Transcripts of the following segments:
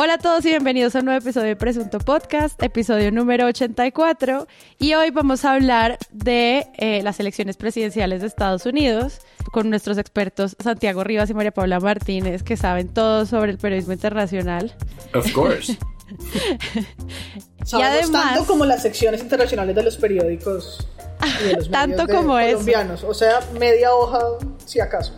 Hola a todos y bienvenidos a un nuevo episodio de Presunto Podcast, episodio número 84. Y hoy vamos a hablar de eh, las elecciones presidenciales de Estados Unidos con nuestros expertos Santiago Rivas y María Paula Martínez, que saben todo sobre el periodismo internacional. Of course. y además, tanto como las secciones internacionales de los periódicos. Y de los tanto como es. colombianos. O sea, media hoja, si acaso.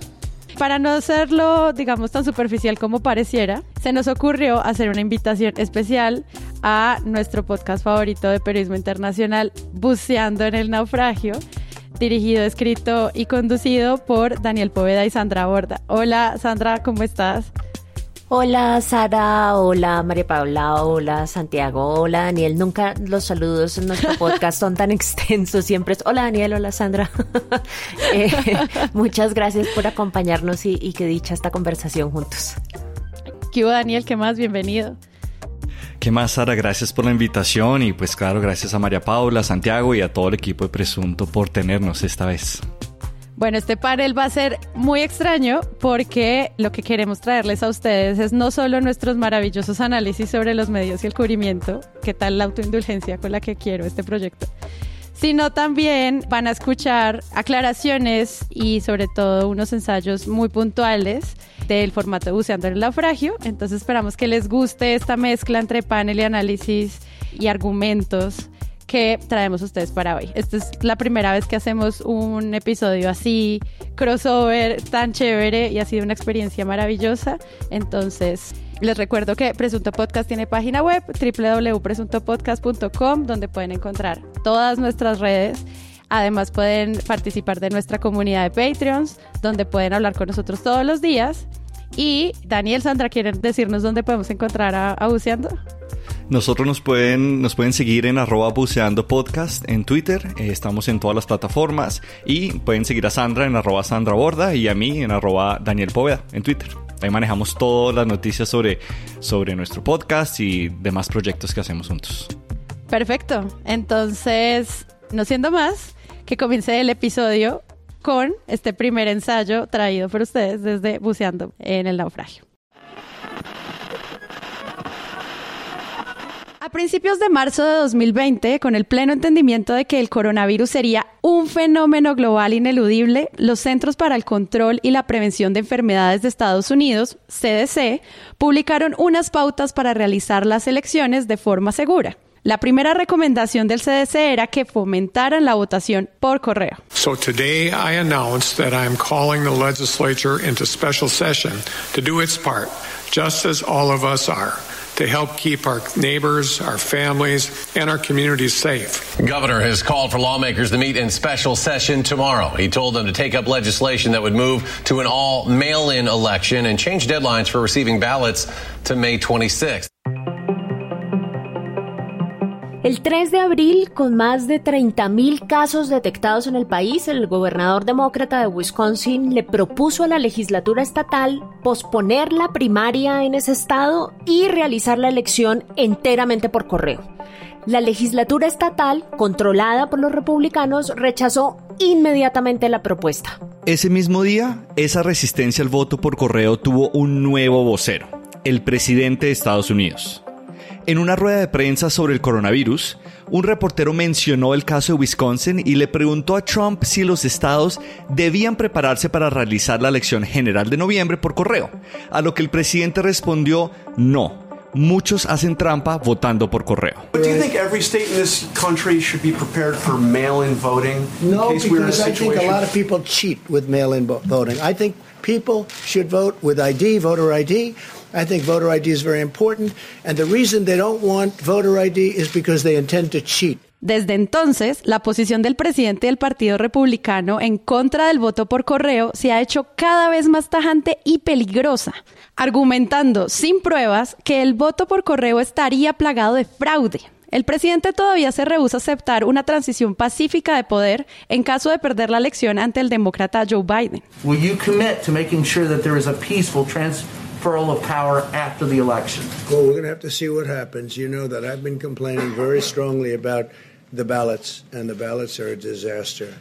Para no hacerlo, digamos, tan superficial como pareciera, se nos ocurrió hacer una invitación especial a nuestro podcast favorito de periodismo internacional, Buceando en el Naufragio, dirigido, escrito y conducido por Daniel Poveda y Sandra Borda. Hola Sandra, ¿cómo estás? Hola Sara, hola María Paula, hola Santiago, hola Daniel. Nunca los saludos en nuestro podcast son tan extensos, siempre es hola Daniel, hola Sandra. Eh, muchas gracias por acompañarnos y, y que dicha esta conversación juntos. ¿Qué hubo Daniel? ¿Qué más? Bienvenido. ¿Qué más, Sara? Gracias por la invitación y pues claro, gracias a María Paula, Santiago y a todo el equipo de Presunto por tenernos esta vez. Bueno, este panel va a ser muy extraño porque lo que queremos traerles a ustedes es no solo nuestros maravillosos análisis sobre los medios y el cubrimiento, qué tal la autoindulgencia con la que quiero este proyecto, sino también van a escuchar aclaraciones y sobre todo unos ensayos muy puntuales del formato Buceando en el Naufragio. Entonces esperamos que les guste esta mezcla entre panel y análisis y argumentos que traemos ustedes para hoy. Esta es la primera vez que hacemos un episodio así, crossover, tan chévere y ha sido una experiencia maravillosa. Entonces, les recuerdo que Presunto Podcast tiene página web www.presuntopodcast.com donde pueden encontrar todas nuestras redes. Además pueden participar de nuestra comunidad de Patreons, donde pueden hablar con nosotros todos los días. Y Daniel, Sandra, ¿quieren decirnos dónde podemos encontrar a, a Buceando? Nosotros nos pueden, nos pueden seguir en arroba buceando podcast en Twitter. Eh, estamos en todas las plataformas. Y pueden seguir a Sandra en arroba Sandra Borda y a mí en arroba Daniel Poveda en Twitter. Ahí manejamos todas las noticias sobre, sobre nuestro podcast y demás proyectos que hacemos juntos. Perfecto. Entonces, no siendo más, que comience el episodio con este primer ensayo traído por ustedes desde Buceando en el Naufragio. Principios de marzo de 2020, con el pleno entendimiento de que el coronavirus sería un fenómeno global ineludible, los Centros para el Control y la Prevención de Enfermedades de Estados Unidos, CDC, publicaron unas pautas para realizar las elecciones de forma segura. La primera recomendación del CDC era que fomentaran la votación por correo. So today I announce that I am calling the legislature into special session to do its part, just as all of us are to help keep our neighbors, our families, and our communities safe. Governor has called for lawmakers to meet in special session tomorrow. He told them to take up legislation that would move to an all mail in election and change deadlines for receiving ballots to May 26th. El 3 de abril, con más de 30.000 casos detectados en el país, el gobernador demócrata de Wisconsin le propuso a la legislatura estatal posponer la primaria en ese estado y realizar la elección enteramente por correo. La legislatura estatal, controlada por los republicanos, rechazó inmediatamente la propuesta. Ese mismo día, esa resistencia al voto por correo tuvo un nuevo vocero, el presidente de Estados Unidos. En una rueda de prensa sobre el coronavirus, un reportero mencionó el caso de Wisconsin y le preguntó a Trump si los estados debían prepararse para realizar la elección general de noviembre por correo, a lo que el presidente respondió no. Muchos hacen trampa votando por correo. But do you think every state in this country should be prepared for mail-in voting? No, because I think a lot of people cheat with mail-in voting. I think people should vote with ID, voter ID. I think voter ID is very important, and the reason they don't want voter ID is because they intend to cheat. Desde entonces, la posición del presidente del Partido Republicano en contra del voto por correo se ha hecho cada vez más tajante y peligrosa, argumentando sin pruebas que el voto por correo estaría plagado de fraude. El presidente todavía se rehúsa a aceptar una transición pacífica de poder en caso de perder la elección ante el demócrata Joe Biden. Will you commit to making sure that there is a peaceful transferal of power after the election? Well, we're going to have to see what happens. You know that I've been complaining very strongly about the ballots, and the ballots are a disaster.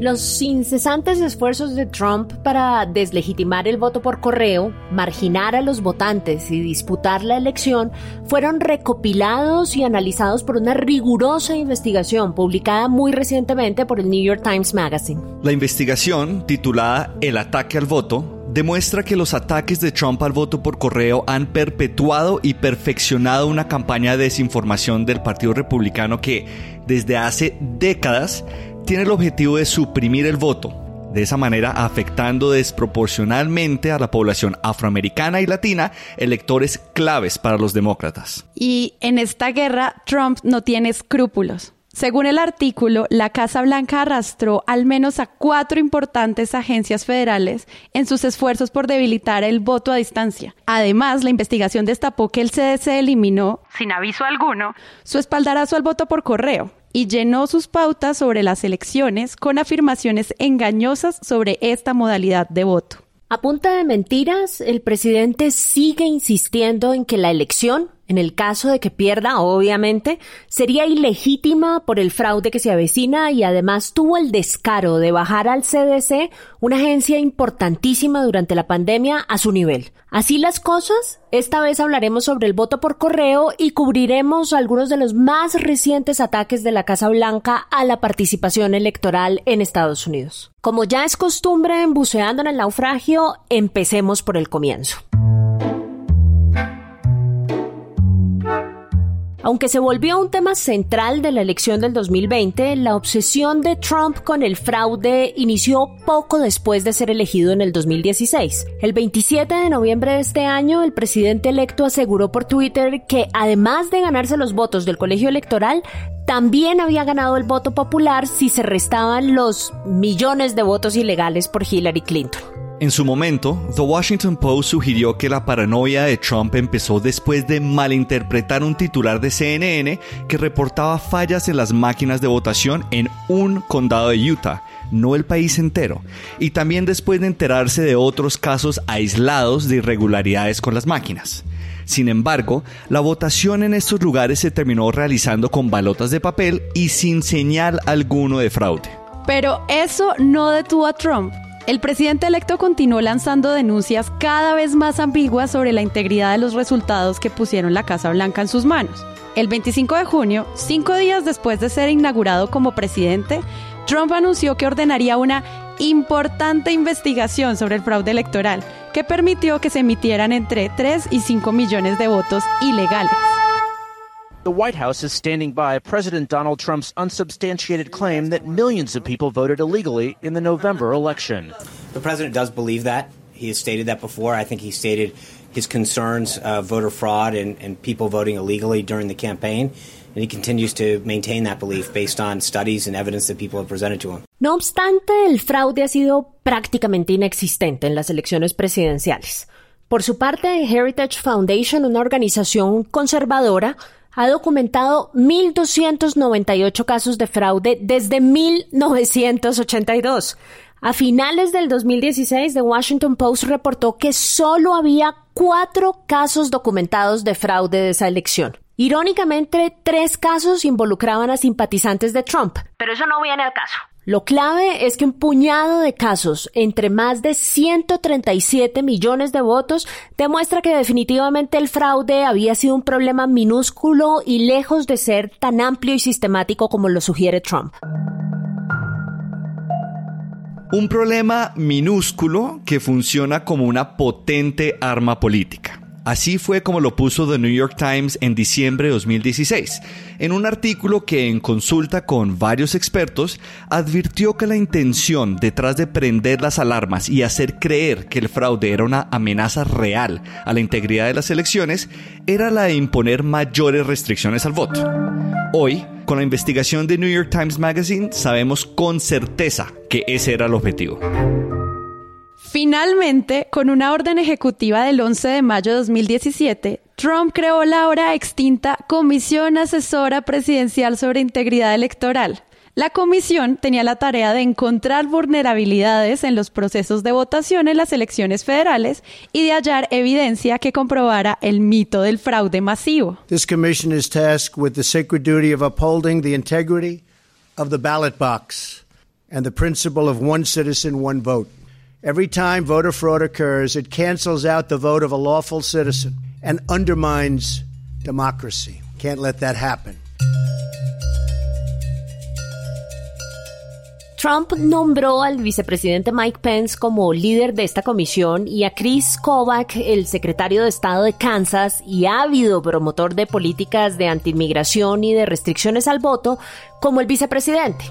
Los incesantes esfuerzos de Trump para deslegitimar el voto por correo, marginar a los votantes y disputar la elección fueron recopilados y analizados por una rigurosa investigación publicada muy recientemente por el New York Times Magazine. La investigación, titulada El ataque al voto, demuestra que los ataques de Trump al voto por correo han perpetuado y perfeccionado una campaña de desinformación del Partido Republicano que, desde hace décadas, tiene el objetivo de suprimir el voto, de esa manera afectando desproporcionalmente a la población afroamericana y latina, electores claves para los demócratas. Y en esta guerra Trump no tiene escrúpulos. Según el artículo, la Casa Blanca arrastró al menos a cuatro importantes agencias federales en sus esfuerzos por debilitar el voto a distancia. Además, la investigación destapó que el CDC eliminó, sin aviso alguno, su espaldarazo al voto por correo y llenó sus pautas sobre las elecciones con afirmaciones engañosas sobre esta modalidad de voto. A punta de mentiras, el presidente sigue insistiendo en que la elección en el caso de que pierda, obviamente, sería ilegítima por el fraude que se avecina y además tuvo el descaro de bajar al CDC, una agencia importantísima durante la pandemia, a su nivel. Así las cosas, esta vez hablaremos sobre el voto por correo y cubriremos algunos de los más recientes ataques de la Casa Blanca a la participación electoral en Estados Unidos. Como ya es costumbre en Buceando en el Naufragio, empecemos por el comienzo. Aunque se volvió un tema central de la elección del 2020, la obsesión de Trump con el fraude inició poco después de ser elegido en el 2016. El 27 de noviembre de este año, el presidente electo aseguró por Twitter que además de ganarse los votos del colegio electoral, también había ganado el voto popular si se restaban los millones de votos ilegales por Hillary Clinton. En su momento, The Washington Post sugirió que la paranoia de Trump empezó después de malinterpretar un titular de CNN que reportaba fallas en las máquinas de votación en un condado de Utah, no el país entero, y también después de enterarse de otros casos aislados de irregularidades con las máquinas. Sin embargo, la votación en estos lugares se terminó realizando con balotas de papel y sin señal alguno de fraude. Pero eso no detuvo a Trump. El presidente electo continuó lanzando denuncias cada vez más ambiguas sobre la integridad de los resultados que pusieron la Casa Blanca en sus manos. El 25 de junio, cinco días después de ser inaugurado como presidente, Trump anunció que ordenaría una importante investigación sobre el fraude electoral, que permitió que se emitieran entre 3 y 5 millones de votos ilegales. The White House is standing by President Donald Trump's unsubstantiated claim that millions of people voted illegally in the November election. The president does believe that. He has stated that before. I think he stated his concerns of voter fraud and, and people voting illegally during the campaign. And he continues to maintain that belief based on studies and evidence that people have presented to him. No obstante, el fraude ha sido prácticamente inexistente en las elecciones presidenciales. Por su parte, Heritage Foundation, una organización conservadora, ha documentado 1.298 casos de fraude desde 1982. A finales del 2016, The Washington Post reportó que solo había cuatro casos documentados de fraude de esa elección. Irónicamente, tres casos involucraban a simpatizantes de Trump. Pero eso no viene al caso. Lo clave es que un puñado de casos entre más de 137 millones de votos demuestra que definitivamente el fraude había sido un problema minúsculo y lejos de ser tan amplio y sistemático como lo sugiere Trump. Un problema minúsculo que funciona como una potente arma política. Así fue como lo puso The New York Times en diciembre de 2016, en un artículo que en consulta con varios expertos advirtió que la intención detrás de prender las alarmas y hacer creer que el fraude era una amenaza real a la integridad de las elecciones era la de imponer mayores restricciones al voto. Hoy, con la investigación de New York Times Magazine, sabemos con certeza que ese era el objetivo. Finalmente, con una orden ejecutiva del 11 de mayo de 2017, Trump creó la ahora extinta Comisión Asesora Presidencial sobre Integridad Electoral. La comisión tenía la tarea de encontrar vulnerabilidades en los procesos de votación en las elecciones federales y de hallar evidencia que comprobara el mito del fraude masivo. This commission is tasked with the sacred duty of upholding the integrity of the ballot box. and the principle of one citizen, one vote. Every time voter fraud occurs, it cancels out the vote of a lawful citizen and undermines democracy. Can't let that happen. Trump nombró al vicepresidente Mike Pence como líder de esta comisión y a Chris Kovac, el secretario de Estado de Kansas y ávido promotor de políticas de antiinmigración y de restricciones al voto, como el vicepresidente.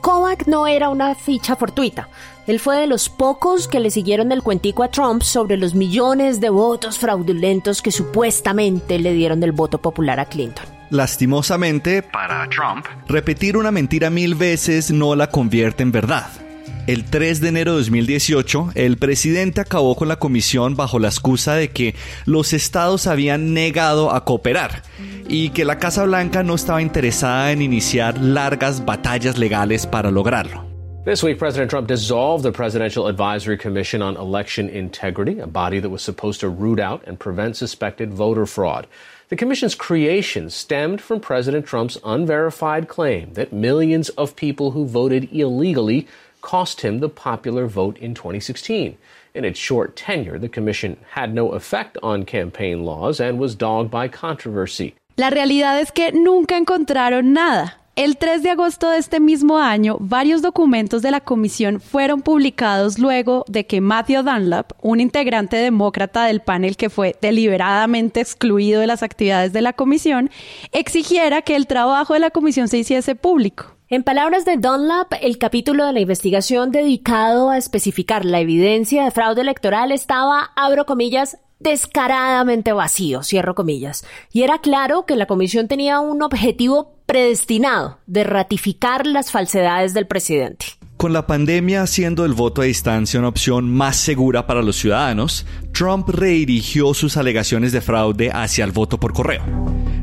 Kovac no era una ficha fortuita. Él fue de los pocos que le siguieron el cuentico a Trump sobre los millones de votos fraudulentos que supuestamente le dieron el voto popular a Clinton. Lastimosamente, para Trump, repetir una mentira mil veces no la convierte en verdad. El 3 de enero de 2018, el presidente acabó con la comisión bajo la excusa de que los estados habían negado a cooperar y que la Casa Blanca no estaba interesada en iniciar largas batallas legales para lograrlo. This week, President Trump dissolved the Presidential Advisory Commission on Election Integrity, a body that was supposed to root out and prevent suspected voter fraud. The Commission's creation stemmed from President Trump's unverified claim that millions of people who voted illegally cost him the popular vote in 2016. In its short tenure, the Commission had no effect on campaign laws and was dogged by controversy. La realidad es que nunca encontraron nada. El 3 de agosto de este mismo año, varios documentos de la comisión fueron publicados luego de que Matthew Dunlap, un integrante demócrata del panel que fue deliberadamente excluido de las actividades de la comisión, exigiera que el trabajo de la comisión se hiciese público. En palabras de Dunlap, el capítulo de la investigación dedicado a especificar la evidencia de fraude electoral estaba, abro comillas, descaradamente vacío, cierro comillas. Y era claro que la comisión tenía un objetivo predestinado de ratificar las falsedades del presidente. Con la pandemia haciendo el voto a distancia una opción más segura para los ciudadanos, Trump redirigió sus alegaciones de fraude hacia el voto por correo.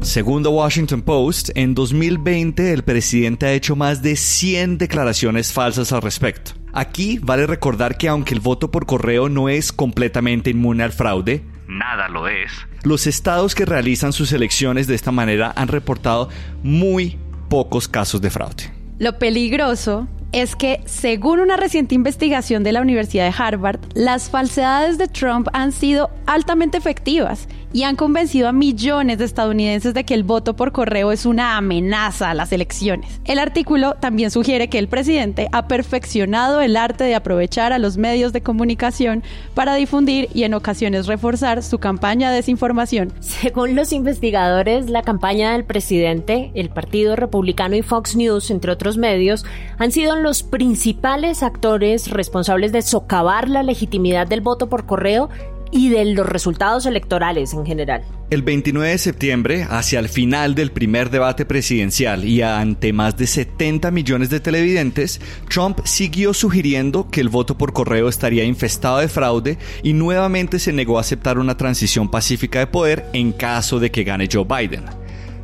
Según The Washington Post, en 2020 el presidente ha hecho más de 100 declaraciones falsas al respecto. Aquí vale recordar que aunque el voto por correo no es completamente inmune al fraude, nada lo es, los estados que realizan sus elecciones de esta manera han reportado muy pocos casos de fraude. Lo peligroso es que, según una reciente investigación de la Universidad de Harvard, las falsedades de Trump han sido altamente efectivas y han convencido a millones de estadounidenses de que el voto por correo es una amenaza a las elecciones. El artículo también sugiere que el presidente ha perfeccionado el arte de aprovechar a los medios de comunicación para difundir y en ocasiones reforzar su campaña de desinformación. Según los investigadores, la campaña del presidente, el Partido Republicano y Fox News, entre otros medios, han sido los principales actores responsables de socavar la legitimidad del voto por correo y de los resultados electorales en general. El 29 de septiembre, hacia el final del primer debate presidencial y ante más de 70 millones de televidentes, Trump siguió sugiriendo que el voto por correo estaría infestado de fraude y nuevamente se negó a aceptar una transición pacífica de poder en caso de que gane Joe Biden.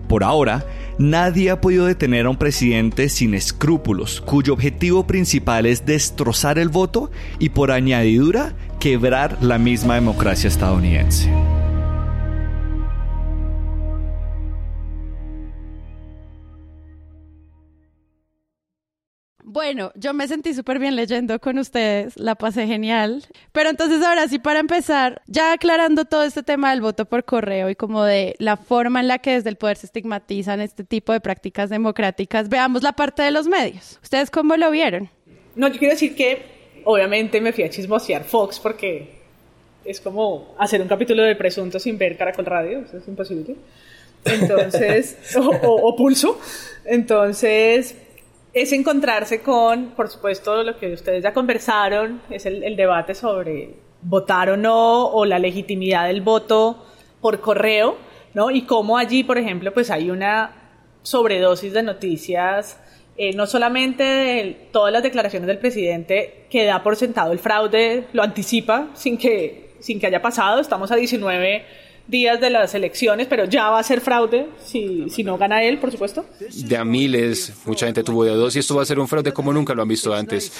Por ahora, nadie ha podido detener a un presidente sin escrúpulos, cuyo objetivo principal es destrozar el voto y por añadidura quebrar la misma democracia estadounidense. Bueno, yo me sentí súper bien leyendo con ustedes, la pasé genial. Pero entonces ahora sí, para empezar, ya aclarando todo este tema del voto por correo y como de la forma en la que desde el poder se estigmatizan este tipo de prácticas democráticas, veamos la parte de los medios. ¿Ustedes cómo lo vieron? No, yo quiero decir que obviamente me fui a chismosear Fox porque es como hacer un capítulo de Presunto sin ver Caracol Radio, eso es imposible. Entonces, o Pulso. Entonces, es encontrarse con, por supuesto, lo que ustedes ya conversaron, es el, debate sobre votar o no, o la legitimidad del voto por correo, ¿no? Y cómo allí, por ejemplo, pues hay una sobredosis de noticias, eh, no solamente de todas las declaraciones del presidente que da por sentado el fraude, lo anticipa sin que, sin que haya pasado, estamos a 19 días de las elecciones, pero ya va a ser fraude si, si no gana él, por supuesto. De a miles, mucha gente tuvo de dos y esto va a ser un fraude como nunca lo han visto antes.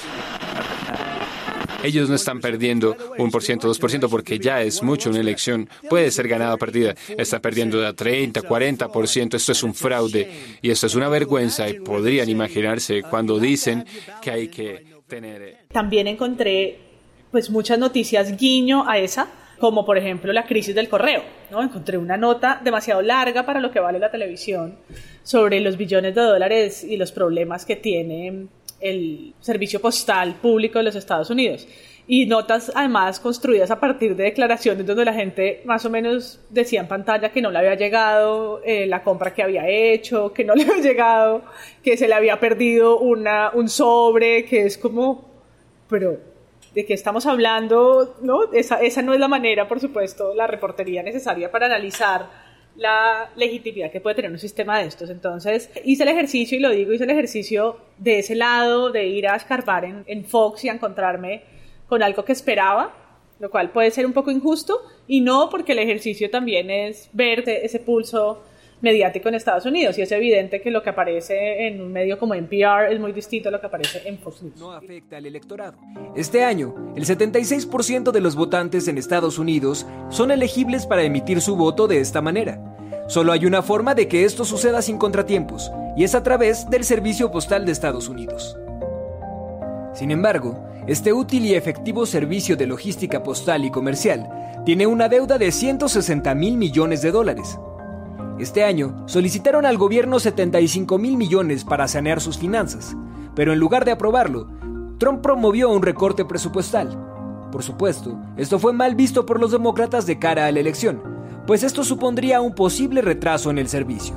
Ellos no están perdiendo un por ciento, dos por ciento, porque ya es mucho una elección. Puede ser ganada o perdida. Está perdiendo de 30, 40 por ciento. Esto es un fraude y esto es una vergüenza y podrían imaginarse cuando dicen que hay que tener... Eh, También encontré pues muchas noticias guiño a esa como por ejemplo la crisis del correo. ¿no? Encontré una nota demasiado larga para lo que vale la televisión sobre los billones de dólares y los problemas que tiene el servicio postal público de los Estados Unidos. Y notas además construidas a partir de declaraciones donde la gente más o menos decía en pantalla que no le había llegado eh, la compra que había hecho, que no le había llegado, que se le había perdido una, un sobre, que es como, pero de qué estamos hablando, ¿no? Esa, esa no es la manera, por supuesto, la reportería necesaria para analizar la legitimidad que puede tener un sistema de estos. Entonces, hice el ejercicio, y lo digo, hice el ejercicio de ese lado, de ir a escarbar en, en Fox y a encontrarme con algo que esperaba, lo cual puede ser un poco injusto, y no porque el ejercicio también es ver ese pulso mediático en Estados Unidos y es evidente que lo que aparece en un medio como NPR es muy distinto a lo que aparece en Fox News. No afecta al electorado. Este año, el 76% de los votantes en Estados Unidos son elegibles para emitir su voto de esta manera. Solo hay una forma de que esto suceda sin contratiempos, y es a través del Servicio Postal de Estados Unidos. Sin embargo, este útil y efectivo servicio de logística postal y comercial tiene una deuda de 160 mil millones de dólares, este año solicitaron al gobierno 75 mil millones para sanear sus finanzas, pero en lugar de aprobarlo, Trump promovió un recorte presupuestal. Por supuesto, esto fue mal visto por los demócratas de cara a la elección, pues esto supondría un posible retraso en el servicio.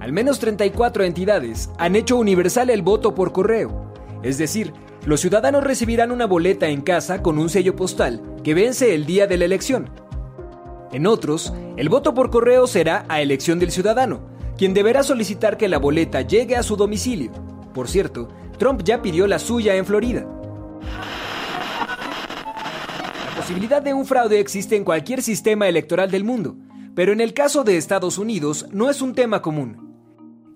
Al menos 34 entidades han hecho universal el voto por correo, es decir, los ciudadanos recibirán una boleta en casa con un sello postal que vence el día de la elección, en otros, el voto por correo será a elección del ciudadano, quien deberá solicitar que la boleta llegue a su domicilio. Por cierto, Trump ya pidió la suya en Florida. La posibilidad de un fraude existe en cualquier sistema electoral del mundo, pero en el caso de Estados Unidos no es un tema común.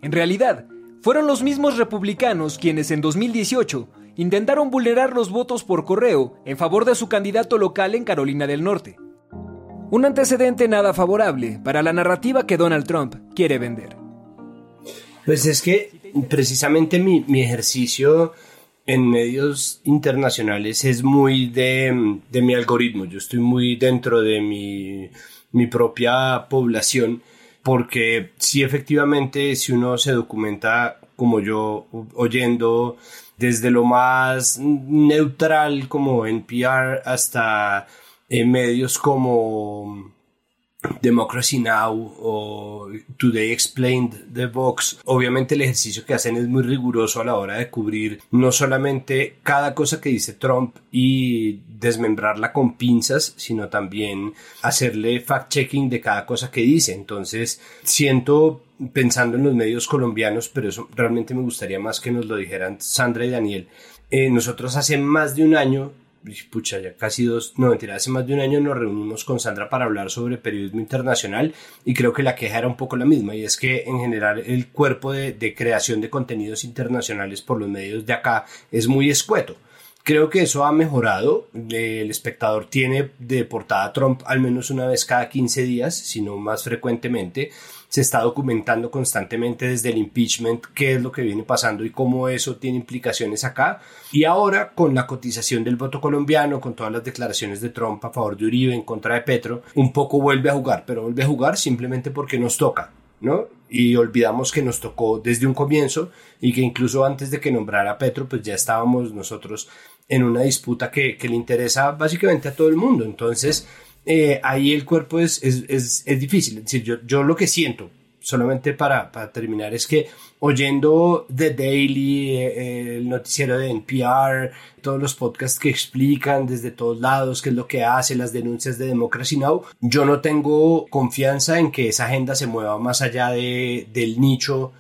En realidad, fueron los mismos republicanos quienes en 2018 intentaron vulnerar los votos por correo en favor de su candidato local en Carolina del Norte. Un antecedente nada favorable para la narrativa que Donald Trump quiere vender. Pues es que precisamente mi, ejercicio en medios internacionales es muy de, mi algoritmo. Yo estoy muy dentro de mi, mi propia población porque si efectivamente si uno se documenta como yo oyendo desde lo más neutral como NPR hasta en medios como Democracy Now! o Today Explained de Vox, obviamente el ejercicio que hacen es muy riguroso a la hora de cubrir no solamente cada cosa que dice Trump y desmembrarla con pinzas, sino también hacerle fact-checking de cada cosa que dice. Entonces, siento pensando en los medios colombianos, pero eso realmente me gustaría más que nos lo dijeran Sandra y Daniel. Eh, nosotros hace más de un año pucha, ya casi dos, no mentira, hace más de un año nos reunimos con Sandra para hablar sobre periodismo internacional y creo que la queja era un poco la misma y es que en general el cuerpo de, creación de contenidos internacionales por los medios de acá es muy escueto. Creo que eso ha mejorado. El espectador tiene de portada a Trump al menos una vez cada 15 días, si no más frecuentemente se está documentando constantemente desde el impeachment qué es lo que viene pasando y cómo eso tiene implicaciones acá. Y ahora con la cotización del voto colombiano, con todas las declaraciones de Trump a favor de Uribe en contra de Petro, un poco vuelve a jugar, pero vuelve a jugar simplemente porque nos toca. ¿no? Y olvidamos que nos tocó desde un comienzo y que incluso antes de que nombrara Petro, pues ya estábamos nosotros en una disputa que, que le interesa básicamente a todo el mundo. Entonces, eh, ahí el cuerpo es, es, es, es difícil. Es decir, yo, yo lo que siento, solamente para, para, terminar, es que oyendo The Daily, eh, el noticiero de NPR, todos los podcasts que explican desde todos lados qué es lo que hace, las denuncias de Democracy Now, yo no tengo confianza en que esa agenda se mueva más allá de, del nicho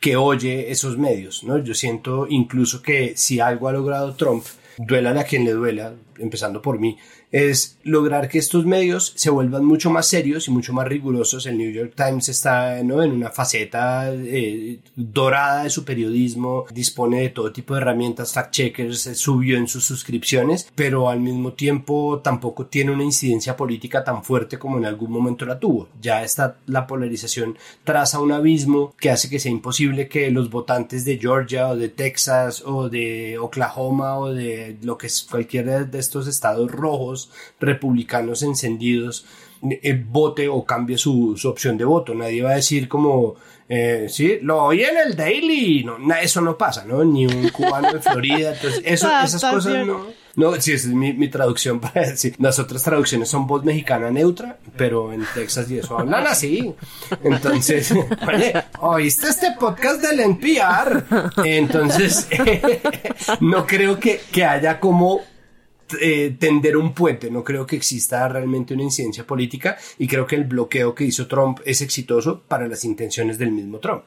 que oye esos medios, ¿no? Yo siento incluso que si algo ha logrado Trump, duela a quien le duela, empezando por mí, es lograr que estos medios se vuelvan mucho más serios y mucho más rigurosos. El New York Times está en una faceta eh, dorada de su periodismo, dispone de todo tipo de herramientas, fact-checkers, eh, subió en sus suscripciones, pero al mismo tiempo tampoco tiene una incidencia política tan fuerte como en algún momento la tuvo. Ya está la polarización traza un abismo que hace que sea imposible que los votantes de Georgia o de Texas o de Oklahoma o de lo que es cualquiera de estos estados rojos republicanos encendidos eh, vote o cambie su, opción de voto. Nadie va a decir como, eh, sí, lo oí en el Daily. No, eso no pasa, ¿no? Ni un cubano de Florida. Entonces, eso, esas cosas no. No, sí, esa es mi, traducción para decir. Las otras traducciones son voz mexicana neutra, pero en Texas y eso hablan así. Entonces, ¿oíste este podcast del NPR? Entonces, no creo que, que haya como eh, tender un puente. No creo que exista realmente una incidencia política y creo que el bloqueo que hizo Trump es exitoso para las intenciones del mismo Trump.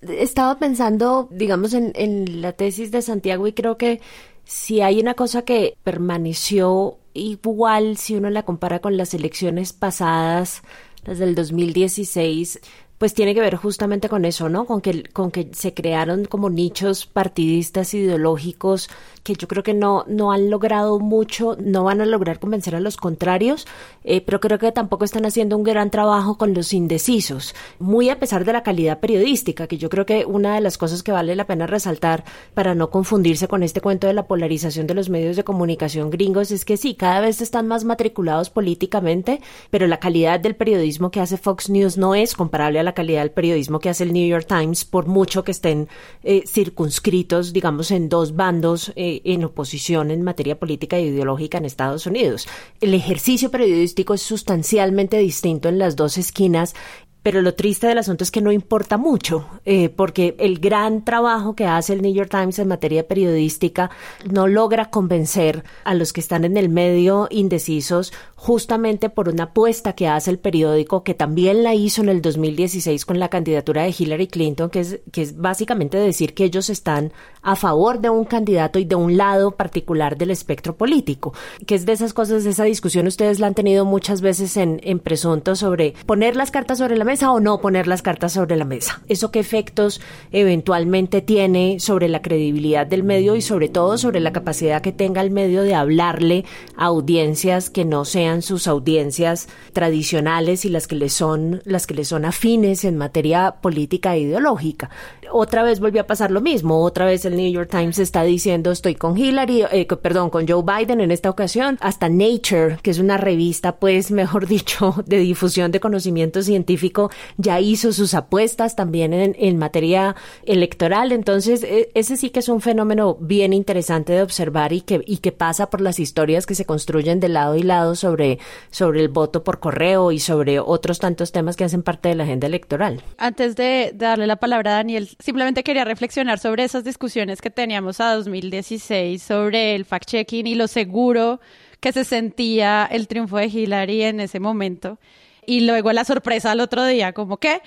Estaba pensando, digamos, en, en la tesis de Santiago y creo que si hay una cosa que permaneció igual si uno la compara con las elecciones pasadas, las del 2016, pues tiene que ver justamente con eso, ¿no? Con que, con que se crearon como nichos partidistas ideológicos que yo creo que no, no han logrado mucho, no van a lograr convencer a los contrarios, eh, pero creo que tampoco están haciendo un gran trabajo con los indecisos, muy a pesar de la calidad periodística, que yo creo que una de las cosas que vale la pena resaltar para no confundirse con este cuento de la polarización de los medios de comunicación gringos es que sí, cada vez están más matriculados políticamente, pero la calidad del periodismo que hace Fox News no es comparable a la calidad del periodismo que hace el New York Times, por mucho que estén eh, circunscritos, digamos, en dos bandos. Eh, en oposición en materia política e ideológica en Estados Unidos. El ejercicio periodístico es sustancialmente distinto en las dos esquinas pero lo triste del asunto es que no importa mucho, eh, porque el gran trabajo que hace el New York Times en materia periodística no logra convencer a los que están en el medio indecisos justamente por una apuesta que hace el periódico, que también la hizo en el 2016 con la candidatura de Hillary Clinton, que es, que es básicamente decir que ellos están a favor de un candidato y de un lado particular del espectro político, que es de esas cosas, esa discusión ustedes la han tenido muchas veces en, en presunto sobre poner las cartas sobre la mesa o no poner las cartas sobre la mesa. ¿Eso qué efectos eventualmente tiene sobre la credibilidad del medio y sobre todo sobre la capacidad que tenga el medio de hablarle a audiencias que no sean sus audiencias tradicionales y las que le son las que le son afines en materia política e ideológica? Otra vez volvió a pasar lo mismo. Otra vez el New York Times está diciendo estoy con Hillary, eh, perdón, con Joe Biden en esta ocasión. Hasta Nature, que es una revista, pues, mejor dicho, de difusión de conocimiento científico, ya hizo sus apuestas también en, materia electoral. Entonces, e, ese sí que es un fenómeno bien interesante de observar y que, y que pasa por las historias que se construyen de lado y lado sobre, sobre el voto por correo y sobre otros tantos temas que hacen parte de la agenda electoral. Antes de darle la palabra a Daniel, simplemente quería reflexionar sobre esas discusiones que teníamos a 2016 sobre el fact-checking y lo seguro que se sentía el triunfo de Hillary en ese momento y luego la sorpresa al otro día, como que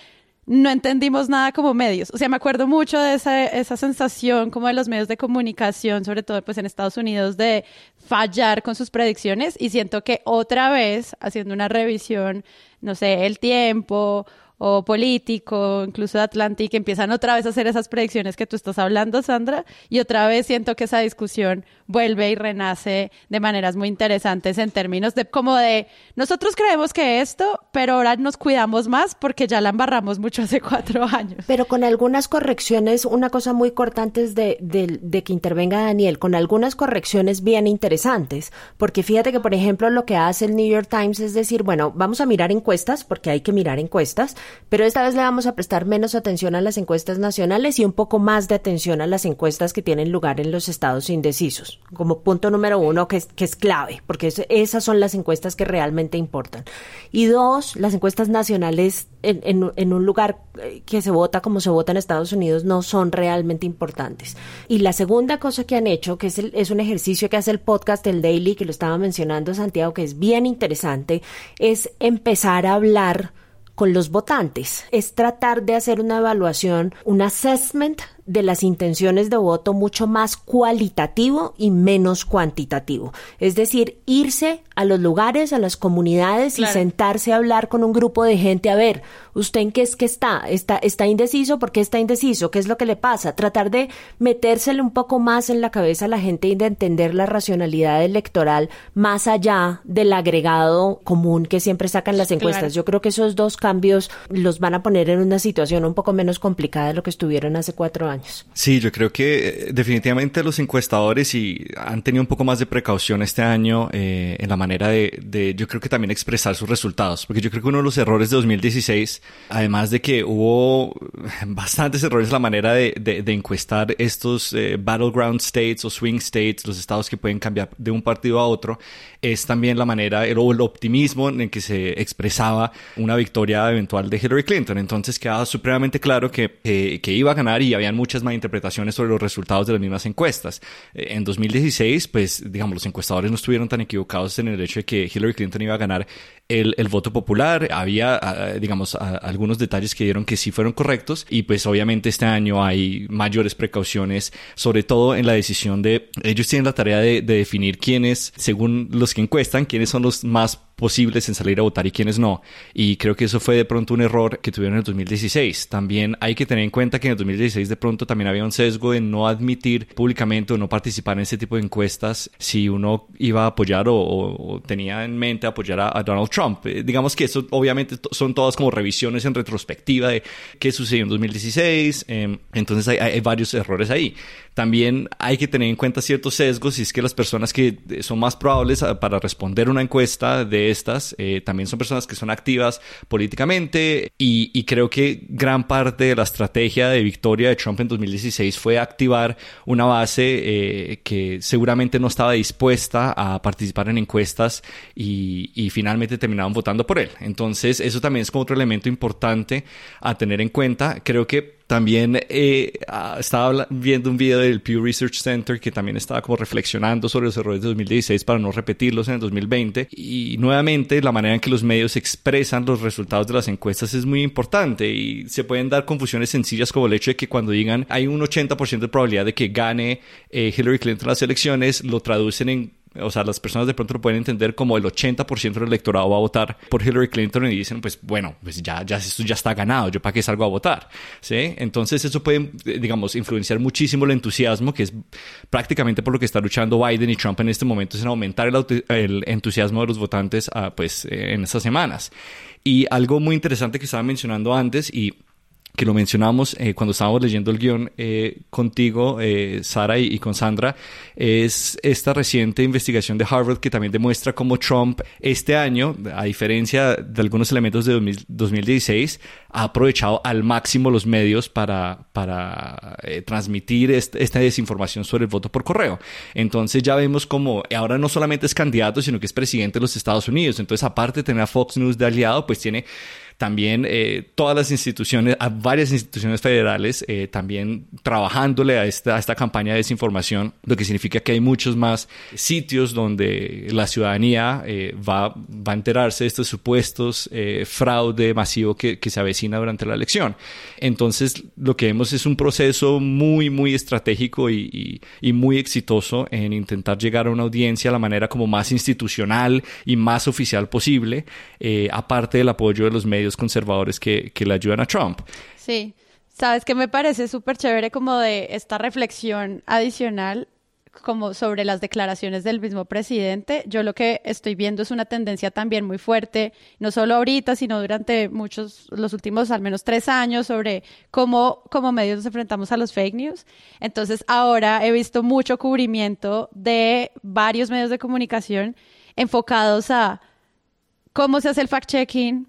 no entendimos nada como medios. O sea, me acuerdo mucho de esa, esa sensación como de los medios de comunicación, sobre todo pues en Estados Unidos, de fallar con sus predicciones y siento que otra vez, haciendo una revisión, no sé, el tiempo o político, incluso de Atlantic, empiezan otra vez a hacer esas predicciones que tú estás hablando, Sandra, y otra vez siento que esa discusión vuelve y renace de maneras muy interesantes en términos de como de nosotros creemos que esto, pero ahora nos cuidamos más porque ya la embarramos mucho hace cuatro años. Pero con algunas correcciones, una cosa muy corta antes de, de que intervenga Daniel, con algunas correcciones bien interesantes, porque fíjate que, por ejemplo, lo que hace el New York Times es decir, bueno, vamos a mirar encuestas, porque hay que mirar encuestas, pero esta vez le vamos a prestar menos atención a las encuestas nacionales y un poco más de atención a las encuestas que tienen lugar en los estados indecisos, como punto número uno que es, que es clave, porque esas son las encuestas que realmente importan. Y dos, las encuestas nacionales en, en, un lugar eh, que se vota como se vota en Estados Unidos no son realmente importantes. Y la segunda cosa que han hecho, que es, es un ejercicio que hace el podcast, el Daily, que lo estaba mencionando Santiago, que es bien interesante, es empezar a hablar con los votantes. Es tratar de hacer una evaluación, un assessment de las intenciones de voto mucho más cualitativo y menos cuantitativo. Es decir, irse a los lugares, a las comunidades y sentarse a hablar con un grupo de gente a ver, ¿usted en qué es que está? ¿Está, está indeciso? ¿Por qué está indeciso? ¿Qué es lo que le pasa? Tratar de metérsele un poco más en la cabeza a la gente y de entender la racionalidad electoral más allá del agregado común que siempre sacan las encuestas. Yo creo que esos dos cambios los van a poner en una situación un poco menos complicada de lo que estuvieron hace cuatro años. Sí, yo creo que eh, definitivamente los encuestadores y han tenido un poco más de precaución este año eh, en la manera de, yo creo que también expresar sus resultados, porque yo creo que uno de los errores de 2016, además de que hubo bastantes errores en la manera de, de, encuestar estos eh, battleground states o swing states, los estados que pueden cambiar de un partido a otro, es también la manera o el optimismo en que se expresaba una victoria eventual de Hillary Clinton. Entonces quedaba supremamente claro que, que iba a ganar y habían muchas malinterpretaciones sobre los resultados de las mismas encuestas. Eh, en 2016, pues digamos, los encuestadores no estuvieron tan equivocados en el el hecho de que Hillary Clinton iba a ganar el, el voto popular. Había, ah, digamos, algunos detalles que dieron que sí fueron correctos y pues obviamente este año hay mayores precauciones, sobre todo en la decisión de, ellos tienen la tarea de, de definir quiénes, según los que encuestan, quiénes son los más posibles en salir a votar y quiénes no. Y creo que eso fue de pronto un error que tuvieron en el 2016. También hay que tener en cuenta que en el 2016 de pronto también había un sesgo de no admitir públicamente o no participar en ese tipo de encuestas si uno iba a apoyar o, tenía en mente apoyar a, Donald Trump. Eh, digamos que eso obviamente son todas como revisiones en retrospectiva de qué sucedió en 2016. Em, entonces hay, hay varios errores ahí. También hay que tener en cuenta ciertos sesgos y es que las personas que son más probables para responder una encuesta de estas eh, también son personas que son activas políticamente y, creo que gran parte de la estrategia de victoria de Trump en 2016 fue activar una base eh, que seguramente no estaba dispuesta a participar en encuestas y, finalmente terminaron votando por él. Entonces eso también es como otro elemento importante a tener en cuenta. Creo que también eh, estaba viendo un video del Pew Research Center que también estaba como reflexionando sobre los errores de 2016 para no repetirlos en el 2020. Y nuevamente la manera en que los medios expresan los resultados de las encuestas es muy importante y se pueden dar confusiones sencillas como el hecho de que cuando digan hay un 80% de probabilidad de que gane eh, Hillary Clinton las elecciones, lo traducen en o sea, las personas de pronto lo pueden entender como el 80% del electorado va a votar por Hillary Clinton y dicen, pues bueno, pues ya, ya esto ya está ganado, yo para qué salgo a votar, ¿sí? Entonces eso puede, digamos, influenciar muchísimo el entusiasmo, que es prácticamente por lo que está luchando Biden y Trump en este momento, es en aumentar el, el entusiasmo de los votantes, ah, pues, eh, en estas semanas. Y algo muy interesante que estaba mencionando antes y que lo mencionamos eh, cuando estábamos leyendo el guion eh, contigo, eh, Sara, y, con Sandra, es esta reciente investigación de Harvard que también demuestra cómo Trump este año, a diferencia de algunos elementos de 2016, ha aprovechado al máximo los medios para, para transmitir esta desinformación sobre el voto por correo. Entonces ya vemos como ahora no solamente es candidato, sino que es presidente de los Estados Unidos. Entonces, aparte de tener a Fox News de aliado, pues tiene también eh, todas las instituciones, varias instituciones federales, eh, también trabajándole a esta, a esta campaña de desinformación, lo que significa que hay muchos más sitios donde la ciudadanía eh, va, va a enterarse de estos supuestos fraude masivo que, que se avecina durante la elección. Entonces, lo que vemos es un proceso muy, muy estratégico y, y, y muy exitoso en intentar llegar a una audiencia de la manera como más institucional y más oficial posible, aparte del apoyo de los medios conservadores que, que le ayudan a Trump. Sí, sabes que me parece súper chévere como de esta reflexión adicional como sobre las declaraciones del mismo presidente. Yo lo que estoy viendo es una tendencia también muy fuerte, no solo ahorita, sino durante muchos, los últimos al menos tres años, sobre cómo como medios nos enfrentamos a los fake news. Entonces ahora he visto mucho cubrimiento de varios medios de comunicación enfocados a cómo se hace el fact-checking,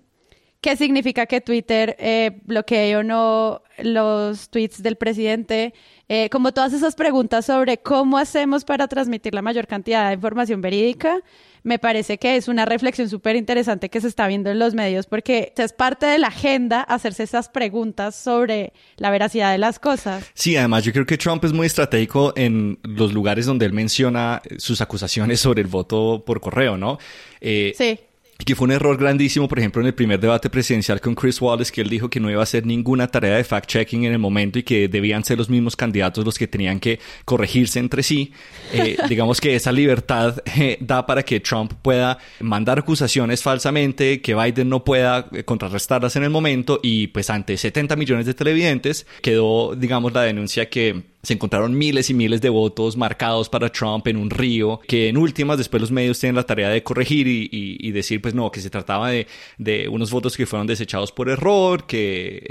¿Qué significa que Twitter eh, bloquee o no los tweets del presidente? Eh, como todas esas preguntas sobre cómo hacemos para transmitir la mayor cantidad de información verídica, me parece que es una reflexión súper interesante que se está viendo en los medios porque es parte de la agenda hacerse esas preguntas sobre la veracidad de las cosas. Sí, además yo creo que Trump es muy estratégico en los lugares donde él menciona sus acusaciones sobre el voto por correo, ¿no? Eh, sí que fue un error grandísimo, por ejemplo, en el primer debate presidencial con Chris Wallace, que él dijo que no iba a hacer ninguna tarea de fact-checking en el momento y que debían ser los mismos candidatos los que tenían que corregirse entre sí. Eh, digamos que esa libertad eh, da para que Trump pueda mandar acusaciones falsamente, que Biden no pueda eh, contrarrestarlas en el momento y pues ante 70 millones de televidentes quedó, digamos, la denuncia que se encontraron miles y miles de votos marcados para Trump en un río, que en últimas después los medios tienen la tarea de corregir y, decir, pues no, que se trataba de, de, unos votos que fueron desechados por error, que,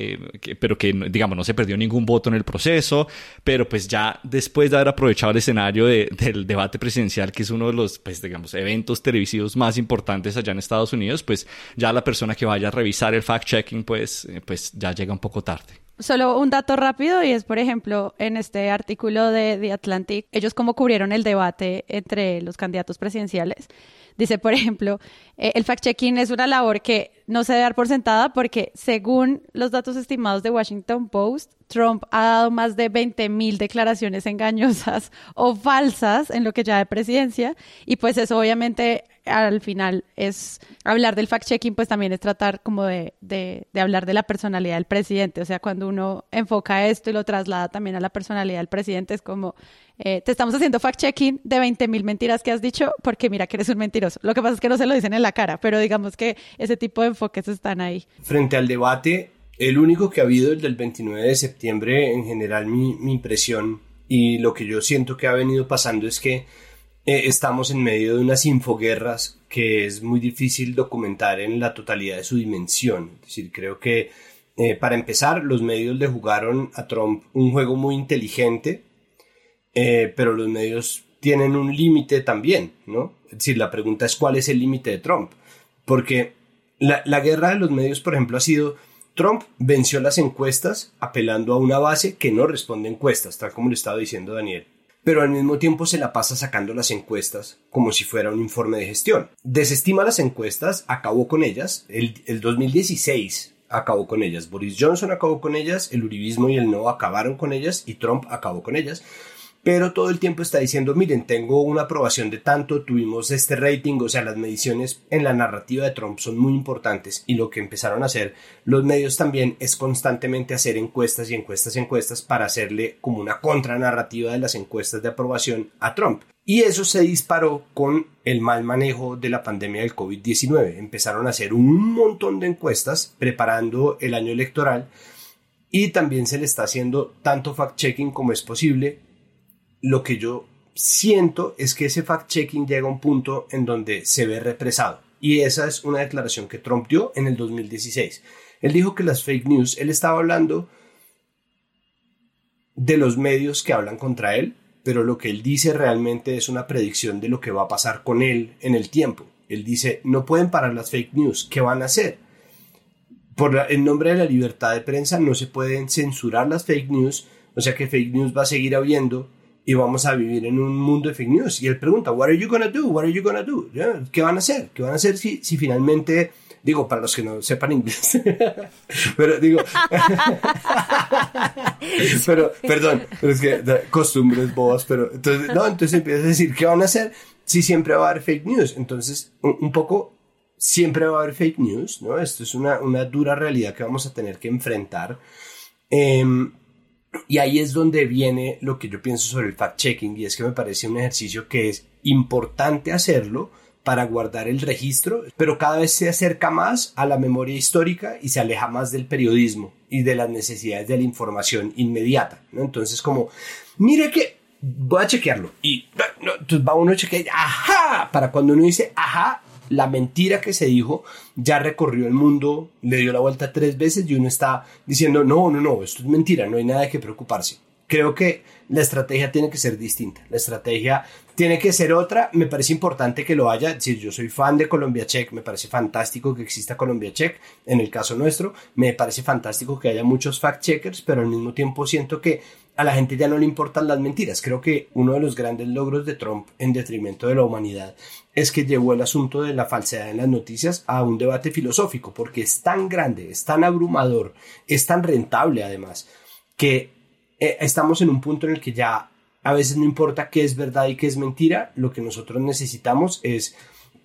eh, pero que, digamos, no se perdió ningún voto en el proceso, pero pues ya después de haber aprovechado el escenario del debate presidencial, que es uno de los, pues digamos, eventos televisivos más importantes allá en Estados Unidos, pues ya la persona que vaya a revisar el fact-checking, pues, eh, pues ya llega un poco tarde. Solo un dato rápido y es, por ejemplo, en este artículo de The Atlantic, ellos como cubrieron el debate entre los candidatos presidenciales. Dice, por ejemplo, eh, el fact-checking es una labor que no se debe dar por sentada porque, según los datos estimados de Washington Post, Trump ha dado más de 20 mil declaraciones engañosas o falsas en lo que ya de presidencia. Y pues eso obviamente al final es hablar del fact-checking, pues también es tratar como de, de, hablar de la personalidad del presidente. O sea, cuando uno enfoca esto y lo traslada también a la personalidad del presidente, es como, eh, te estamos haciendo fact-checking de 20 mil mentiras que has dicho porque mira que eres un mentiroso. Lo que pasa es que no se lo dicen en la cara, pero digamos que ese tipo de enfoques están ahí. Frente al debate, el único que ha habido, el del 29 de septiembre, en general mi, mi impresión y lo que yo siento que ha venido pasando es que eh, estamos en medio de unas infoguerras que es muy difícil documentar en la totalidad de su dimensión. Es decir, creo que eh, para empezar, los medios le jugaron a Trump un juego muy inteligente, eh, pero los medios tienen un límite también, ¿no? Es decir, la pregunta es cuál es el límite de Trump. Porque la, la guerra de los medios, por ejemplo, ha sido Trump venció las encuestas apelando a una base que no responde encuestas, tal como le estaba diciendo Daniel. Pero al mismo tiempo se la pasa sacando las encuestas como si fuera un informe de gestión. Desestima las encuestas, acabó con ellas. El, el 2016 acabó con ellas. Boris Johnson acabó con ellas, el Uribismo y el No acabaron con ellas y Trump acabó con ellas pero todo el tiempo está diciendo, miren, tengo una aprobación de tanto, tuvimos este rating, o sea, las mediciones en la narrativa de Trump son muy importantes y lo que empezaron a hacer los medios también es constantemente hacer encuestas y encuestas y encuestas para hacerle como una contranarrativa de las encuestas de aprobación a Trump. Y eso se disparó con el mal manejo de la pandemia del COVID-19. Empezaron a hacer un montón de encuestas preparando el año electoral y también se le está haciendo tanto fact-checking como es posible lo que yo siento es que ese fact-checking llega a un punto en donde se ve represado. Y esa es una declaración que Trump dio en el 2016. Él dijo que las fake news, él estaba hablando de los medios que hablan contra él, pero lo que él dice realmente es una predicción de lo que va a pasar con él en el tiempo. Él dice, no pueden parar las fake news, ¿qué van a hacer? Por en nombre de la libertad de prensa no se pueden censurar las fake news, o sea que fake news va a seguir habiendo, y vamos a vivir en un mundo de fake news. Y él pregunta, what are you gonna do? What are you gonna do? ¿Qué van a hacer? ¿Qué van a hacer si, si finalmente, digo, para los que no sepan inglés, pero digo, pero, perdón, pero es que costumbres bobas, pero entonces, no, entonces empiezas a decir, ¿qué van a hacer si siempre va a haber fake news? Entonces, un, poco, siempre va a haber fake news, ¿no? Esto es una, una dura realidad que vamos a tener que enfrentar. Eh, y ahí es donde viene lo que yo pienso sobre el fact-checking y es que me parece un ejercicio que es importante hacerlo para guardar el registro, pero cada vez se acerca más a la memoria histórica y se aleja más del periodismo y de las necesidades de la información inmediata. ¿no? Entonces, como, mire que voy a chequearlo y entonces va uno a chequear, ajá, para cuando uno dice, ajá, la mentira que se dijo ya recorrió el mundo, le dio la vuelta tres veces y uno está diciendo, no, no, no, esto es mentira, no hay nada que preocuparse. Creo que la estrategia tiene que ser distinta. La estrategia tiene que ser otra. Me parece importante que lo haya. Si yo soy fan de Colombia Check, me parece fantástico que exista Colombia Check. En el caso nuestro, me parece fantástico que haya muchos fact checkers, pero al mismo tiempo siento que a la gente ya no le importan las mentiras. Creo que uno de los grandes logros de Trump en detrimento de la humanidad es que llevó el asunto de la falsedad en las noticias a un debate filosófico, porque es tan grande, es tan abrumador, es tan rentable además, que eh, estamos en un punto en el que ya a veces no importa qué es verdad y qué es mentira, lo que nosotros necesitamos es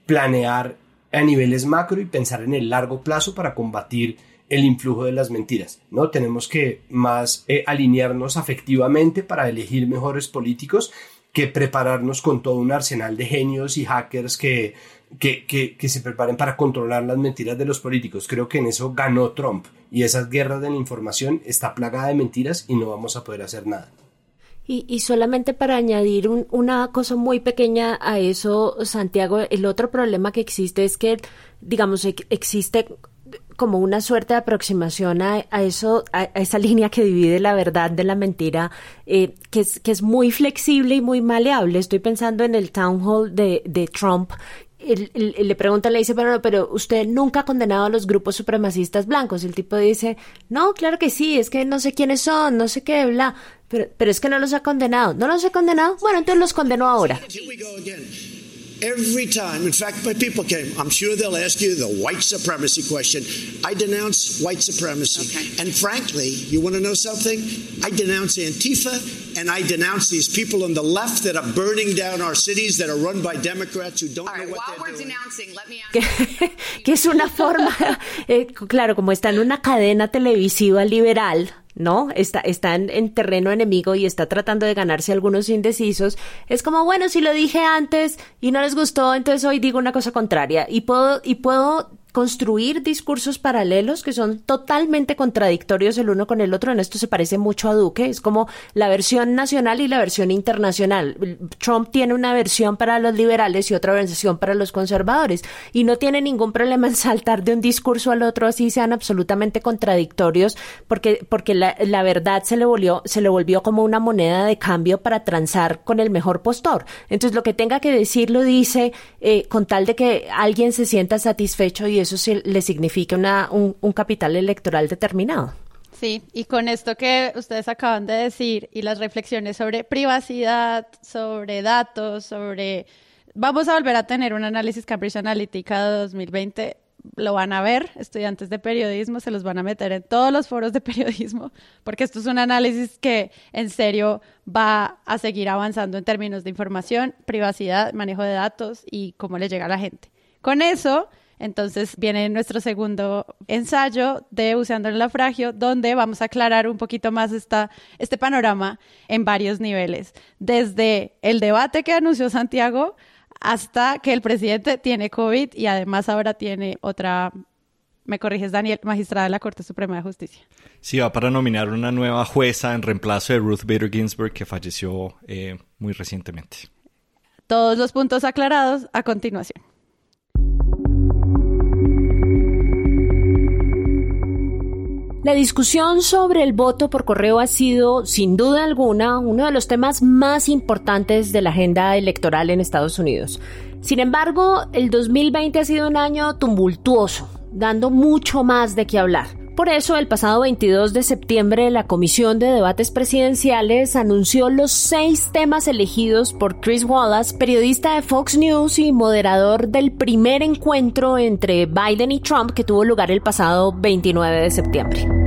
planear a niveles macro y pensar en el largo plazo para combatir el influjo de las mentiras, ¿no? Tenemos que más eh, alinearnos afectivamente para elegir mejores políticos que prepararnos con todo un arsenal de genios y hackers que, que, que, se preparen para controlar las mentiras de los políticos. Creo que en eso ganó Trump y esa guerra de la información está plagada de mentiras y no vamos a poder hacer nada. Y, y solamente para añadir una cosa muy pequeña a eso, Santiago, el otro problema que existe es que, digamos, existe como una suerte de aproximación a, eso, a, esa línea que divide la verdad de la mentira, eh, que, es, que es muy flexible y muy maleable. Estoy pensando en el town hall de, de Trump. Le pregunta, le dice, pero, pero usted nunca ha condenado a los grupos supremacistas blancos. El tipo dice, no, claro que sí, es que no sé quiénes son, no sé qué, bla. Pero, pero es que no los ha condenado. ¿No los ha condenado? Bueno, entonces los condenó ahora. Every time, in fact, my people came, I'm sure they'll ask you the white supremacy question. I denounce white supremacy. Okay. And frankly, you want to know something? I denounce Antifa and I denounce these people on the left that are burning down our cities that are run by Democrats who don't know what they're doing. Que, que es una forma, eh, claro, como está en una cadena televisiva liberal, ¿no? Está, está en, terreno enemigo y está tratando de ganarse algunos indecisos, es como, bueno, si lo dije antes y no les gustó, entonces hoy digo una cosa contraria y puedo, y puedo construir discursos paralelos que son totalmente contradictorios el uno con el otro. En esto se parece mucho a Duque. Es como la versión nacional y la versión internacional. Trump tiene una versión para los liberales y otra versión para los conservadores. Y no tiene ningún problema en saltar de un discurso al otro así sean absolutamente contradictorios porque, porque la, la verdad se le volvió, se le volvió como una moneda de cambio para transar con el mejor postor. Entonces lo que tenga que decir lo dice eh, con tal de que alguien se sienta satisfecho y eso le significa una, un, un capital electoral determinado. Sí, y con esto que ustedes acaban de decir y las reflexiones sobre privacidad, sobre datos, sobre... Vamos a volver a tener un análisis Cambridge Analytica de 2020. Lo van a ver, estudiantes de periodismo se los van a meter en todos los foros de periodismo, porque esto es un análisis que en serio va a seguir avanzando en términos de información, privacidad, manejo de datos y cómo le llega a la gente. Con eso, entonces viene nuestro segundo ensayo de Buceando en el Naufragio, donde vamos a aclarar un poquito más esta, este panorama en varios niveles, desde el debate que anunció Santiago hasta que el presidente tiene COVID y además ahora tiene otra, me corriges Daniel, magistrada de la Corte Suprema de Justicia. Sí, va para nominar una nueva jueza en reemplazo de Ruth Bader Ginsburg que falleció eh, muy recientemente. Todos los puntos aclarados a continuación. La discusión sobre el voto por correo ha sido, sin duda alguna, uno de los temas más importantes de la agenda electoral en Estados Unidos. Sin embargo, el 2020 ha sido un año tumultuoso, dando mucho más de qué hablar. Por eso, el pasado 22 de septiembre, la Comisión de Debates Presidenciales anunció los seis temas elegidos por Chris Wallace, periodista de Fox News y moderador del primer encuentro entre Biden y Trump que tuvo lugar el pasado 29 de septiembre.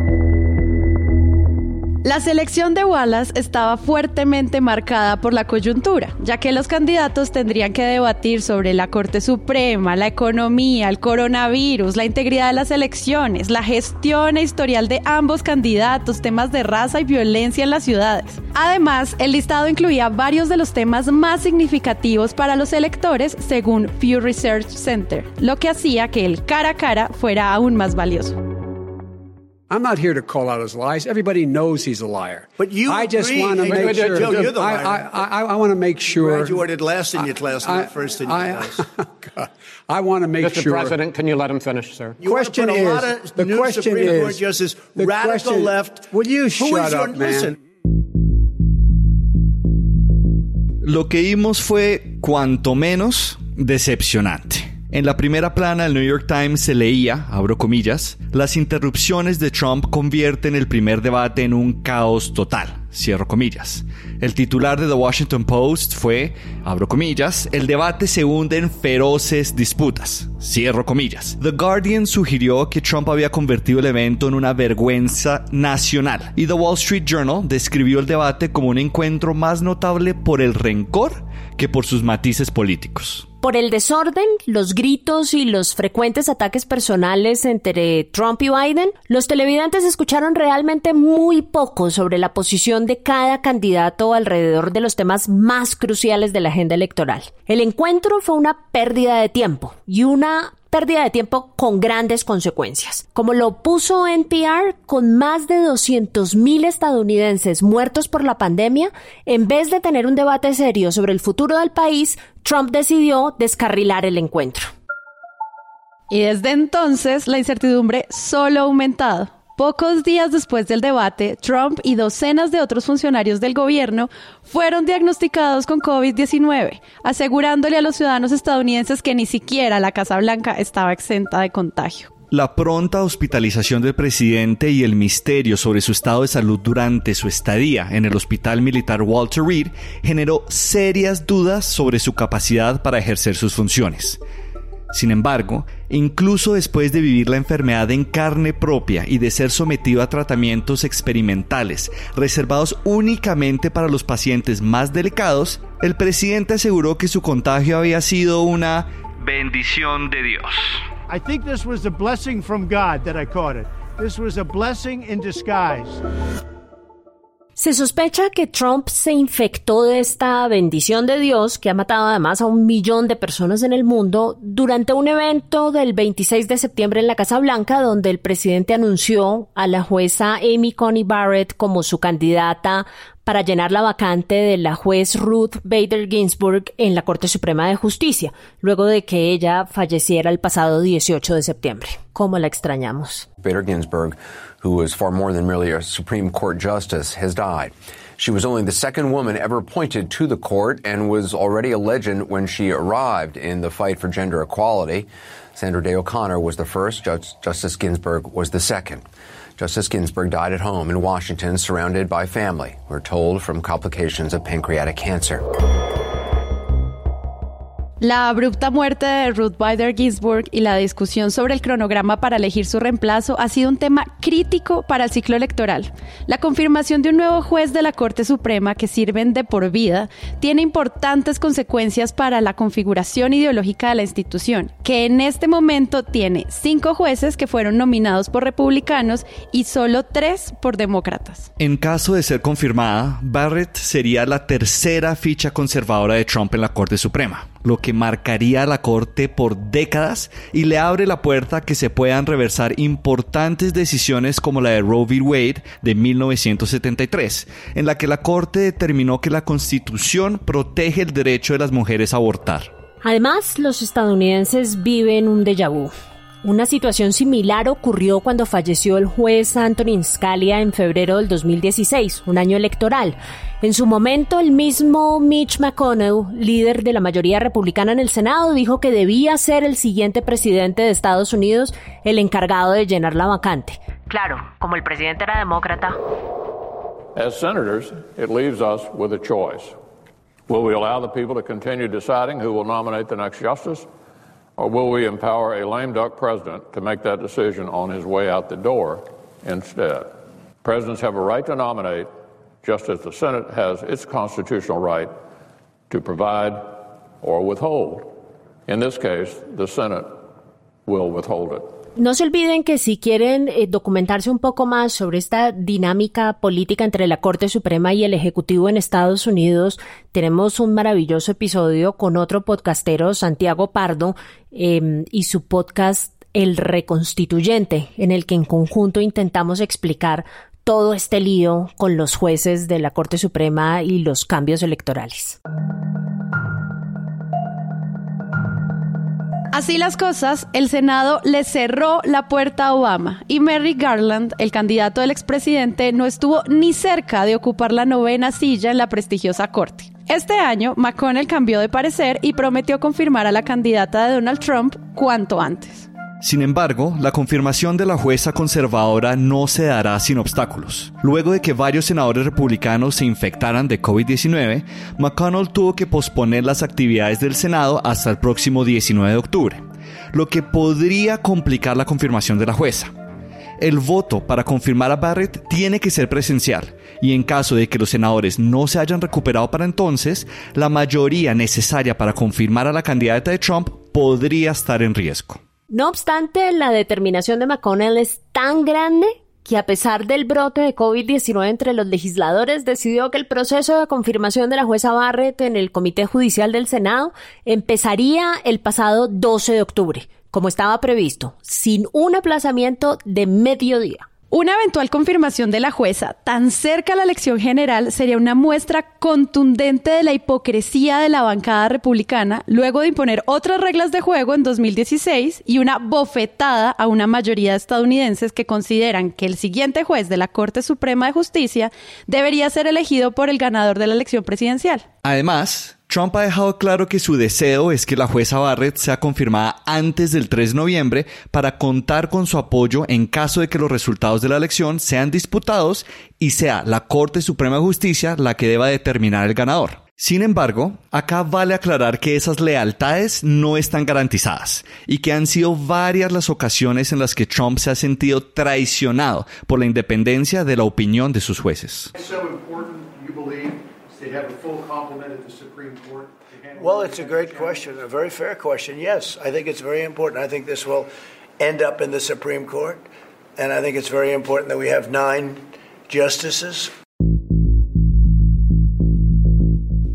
La selección de Wallace estaba fuertemente marcada por la coyuntura, ya que los candidatos tendrían que debatir sobre la Corte Suprema, la economía, el coronavirus, la integridad de las elecciones, la gestión e historial de ambos candidatos, temas de raza y violencia en las ciudades. Además, el listado incluía varios de los temas más significativos para los electores según Pew Research Center, lo que hacía que el cara a cara fuera aún más valioso. I'm not here to call out his lies. Everybody knows he's a liar. But you, I just want to make sure. Joe, you're the liar. I, I, I want to make sure. You graduated last in your class, not first in your I, class. God, I want to make Mr. sure. Mr. President, can you let him finish, sir? You question is, a lot of the new question Supreme is, Court justice, the radical question, left. Will you shut is up, your, man? Listen. Lo que vimos fue cuanto menos decepcionante. En la primera plana del New York Times se leía, abro comillas, las interrupciones de Trump convierten el primer debate en un caos total, cierro comillas. El titular de The Washington Post fue, abro comillas, el debate se hunde en feroces disputas, cierro comillas. The Guardian sugirió que Trump había convertido el evento en una vergüenza nacional y The Wall Street Journal describió el debate como un encuentro más notable por el rencor que por sus matices políticos. Por el desorden, los gritos y los frecuentes ataques personales entre Trump y Biden, los televidentes escucharon realmente muy poco sobre la posición de cada candidato alrededor de los temas más cruciales de la agenda electoral. El encuentro fue una pérdida de tiempo y una pérdida de tiempo con grandes consecuencias. Como lo puso NPR, con más de 200.000 estadounidenses muertos por la pandemia, en vez de tener un debate serio sobre el futuro del país, Trump decidió descarrilar el encuentro. Y desde entonces la incertidumbre solo ha aumentado. Pocos días después del debate, Trump y docenas de otros funcionarios del gobierno fueron diagnosticados con COVID-19, asegurándole a los ciudadanos estadounidenses que ni siquiera la Casa Blanca estaba exenta de contagio. La pronta hospitalización del presidente y el misterio sobre su estado de salud durante su estadía en el hospital militar Walter Reed generó serias dudas sobre su capacidad para ejercer sus funciones. Sin embargo, incluso después de vivir la enfermedad en carne propia y de ser sometido a tratamientos experimentales reservados únicamente para los pacientes más delicados, el presidente aseguró que su contagio había sido una bendición de Dios. I think this was a blessing from God that I caught it. This was a blessing in disguise. Se sospecha que Trump se infectó de esta bendición de Dios, que ha matado además a un millón de personas en el mundo, durante un evento del 26 de septiembre en la Casa Blanca, donde el presidente anunció a la jueza Amy Coney Barrett como su candidata para llenar la vacante de la juez Ruth Bader Ginsburg en la Corte Suprema de Justicia, luego de que ella falleciera el pasado 18 de septiembre. ¿Cómo la extrañamos? Bader Ginsburg who is far more than merely a Supreme Court justice, has died. She was only the second woman ever appointed to the court and was already a legend when she arrived in the fight for gender equality. Sandra Day O'Connor was the first, Justice Ginsburg was the second. Justice Ginsburg died at home in Washington surrounded by family, we're told, from complications of pancreatic cancer. La abrupta muerte de Ruth Bader Ginsburg y la discusión sobre el cronograma para elegir su reemplazo ha sido un tema crítico para el ciclo electoral. La confirmación de un nuevo juez de la Corte Suprema que sirven de por vida tiene importantes consecuencias para la configuración ideológica de la institución, que en este momento tiene cinco jueces que fueron nominados por republicanos y solo tres por demócratas. En caso de ser confirmada, Barrett sería la tercera ficha conservadora de Trump en la Corte Suprema lo que marcaría a la Corte por décadas y le abre la puerta a que se puedan reversar importantes decisiones como la de Roe v. Wade de 1973, en la que la Corte determinó que la Constitución protege el derecho de las mujeres a abortar. Además, los estadounidenses viven un déjà vu. Una situación similar ocurrió cuando falleció el juez Antonin Scalia en febrero del 2016, un año electoral. En su momento, el mismo Mitch McConnell, líder de la mayoría republicana en el Senado, dijo que debía ser el siguiente presidente de Estados Unidos el encargado de llenar la vacante. Claro, como el presidente era demócrata. As senators, it leaves us with a choice. Will we allow the people to continue deciding who will nominate the next justice? Or will we empower a lame duck president to make that decision on his way out the door instead? Presidents have a right to nominate, just as the Senate has its constitutional right to provide or withhold. In this case, the Senate will withhold it. No se olviden que si quieren eh, documentarse un poco más sobre esta dinámica política entre la Corte Suprema y el Ejecutivo en Estados Unidos, tenemos un maravilloso episodio con otro podcastero, Santiago Pardo, em, y su podcast El Reconstituyente, en el que en conjunto intentamos explicar todo este lío con los jueces de la Corte Suprema y los cambios electorales. Así las cosas, el Senado le cerró la puerta a Obama y Merrick Garland, el candidato del expresidente, no estuvo ni cerca de ocupar la novena silla en la prestigiosa corte. Este año, McConnell cambió de parecer y prometió confirmar a la candidata de Donald Trump cuanto antes. Sin embargo, la confirmación de la jueza conservadora no se dará sin obstáculos. Luego de que varios senadores republicanos se infectaran de COVID-19, McConnell tuvo que posponer las actividades del Senado hasta el próximo 19 de octubre, lo que podría complicar la confirmación de la jueza. El voto para confirmar a Barrett tiene que ser presencial y en caso de que los senadores no se hayan recuperado para entonces, la mayoría necesaria para confirmar a la candidata de Trump podría estar en riesgo. No obstante, la determinación de McConnell es tan grande que a pesar del brote de COVID-19 entre los legisladores, decidió que el proceso de confirmación de la jueza Barrett en el Comité Judicial del Senado empezaría el pasado 12 de octubre, como estaba previsto, sin un aplazamiento de mediodía. Una eventual confirmación de la jueza tan cerca a la elección general sería una muestra contundente de la hipocresía de la bancada republicana luego de imponer otras reglas de juego en 2016 y una bofetada a una mayoría de estadounidenses que consideran que el siguiente juez de la Corte Suprema de Justicia debería ser elegido por el ganador de la elección presidencial. Además, Trump ha dejado claro que su deseo es que la jueza Barrett sea confirmada antes del 3 de noviembre para contar con su apoyo en caso de que los resultados de la elección sean disputados y sea la Corte Suprema de Justicia la que deba determinar el ganador. Sin embargo, acá vale aclarar que esas lealtades no están garantizadas y que han sido varias las ocasiones en las que Trump se ha sentido traicionado por la independencia de la opinión de sus jueces. Well, it's a great question, a very fair question. Yes, I think it's very important. I think this will end up in the Supreme Court, and I think it's very important that we have nine justices.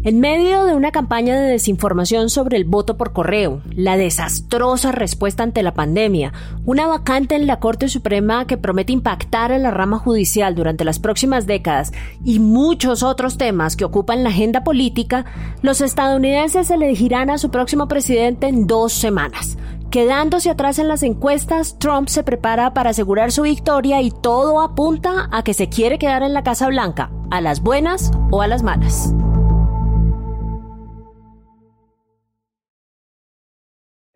En medio de una campaña de desinformación sobre el voto por correo, la desastrosa respuesta ante la pandemia, una vacante en la Corte Suprema que promete impactar a la rama judicial durante las próximas décadas y muchos otros temas que ocupan la agenda política, los estadounidenses elegirán a su próximo presidente en dos semanas. Quedándose atrás en las encuestas, Trump se prepara para asegurar su victoria y todo apunta a que se quiere quedar en la Casa Blanca, a las buenas o a las malas.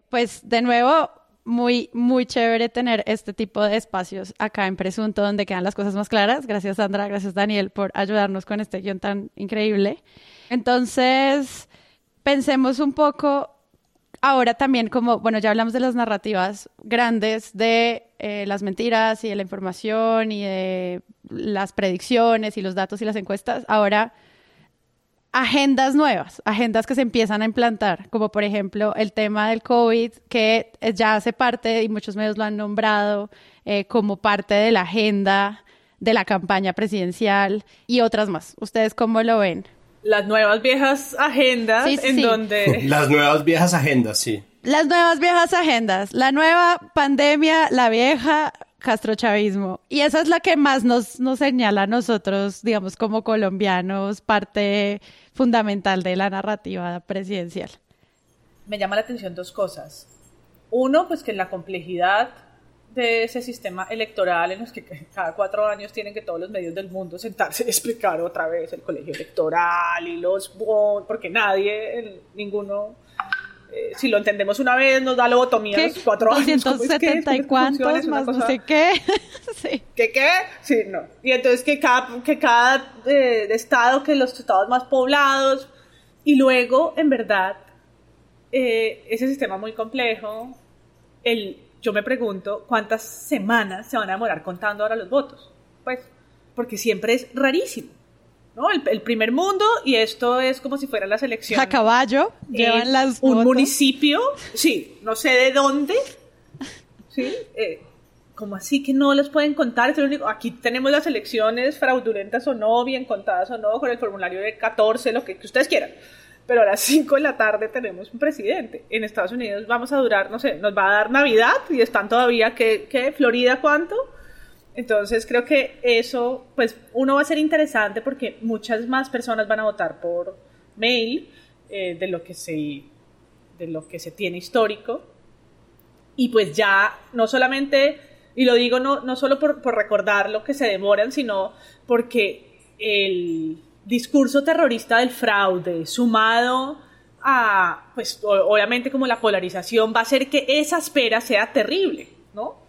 Pues de nuevo, muy, muy chévere tener este tipo de espacios acá en Presunto donde quedan las cosas más claras. Gracias Sandra, gracias Daniel por ayudarnos con este guion tan increíble. Entonces, pensemos un poco ahora también como, bueno, ya hablamos de las narrativas grandes de eh, las mentiras y de la información y de las predicciones y los datos y las encuestas. Ahora agendas nuevas, agendas que se empiezan a implantar, como por ejemplo el tema del COVID, que ya hace parte, y muchos medios lo han nombrado, eh, como parte de la agenda de la campaña presidencial y otras más. ¿Ustedes cómo lo ven? Las nuevas viejas agendas en donde... Las nuevas viejas agendas, sí. Las nuevas viejas agendas. La nueva pandemia, la vieja castrochavismo. Y esa es la que más nos, nos señala a nosotros, digamos, como colombianos, parte fundamental de la narrativa presidencial. Me llama la atención dos cosas. Uno, pues que la complejidad de ese sistema electoral en los que cada cuatro años tienen que todos los medios del mundo sentarse y explicar otra vez el colegio electoral y los porque nadie, ninguno eh, si lo entendemos una vez, nos da lobotomía los cuatro años. 270 y cuántos, más no sé qué. sí. ¿Qué qué? Sí, no. Y entonces que cada, que cada eh, estado, que los estados más poblados, y luego, en verdad, eh, ese sistema muy complejo, el, yo me pregunto cuántas semanas se van a demorar contando ahora los votos. Pues, porque siempre es rarísimo. ¿No? El, primer mundo y esto es como si fueran las elecciones. A caballo, llevan las Un municipio, sí, no sé de dónde, sí, eh, como así que no las pueden contar, es único, aquí tenemos las elecciones fraudulentas o no, bien contadas o no, con el formulario de 14, lo que, ustedes quieran. Pero a las 5 de la tarde tenemos un presidente. En Estados Unidos vamos a durar, no sé, nos va a dar Navidad y están todavía, ¿qué? qué Florida cuánto? Entonces creo que eso, pues uno va a ser interesante porque muchas más personas van a votar por mail eh, de lo que se de lo que se tiene histórico. Y pues ya no solamente y lo digo no, no solo por, por recordar lo que se demoran sino porque el discurso terrorista del fraude sumado a pues obviamente como la polarización va a hacer que esa espera sea terrible no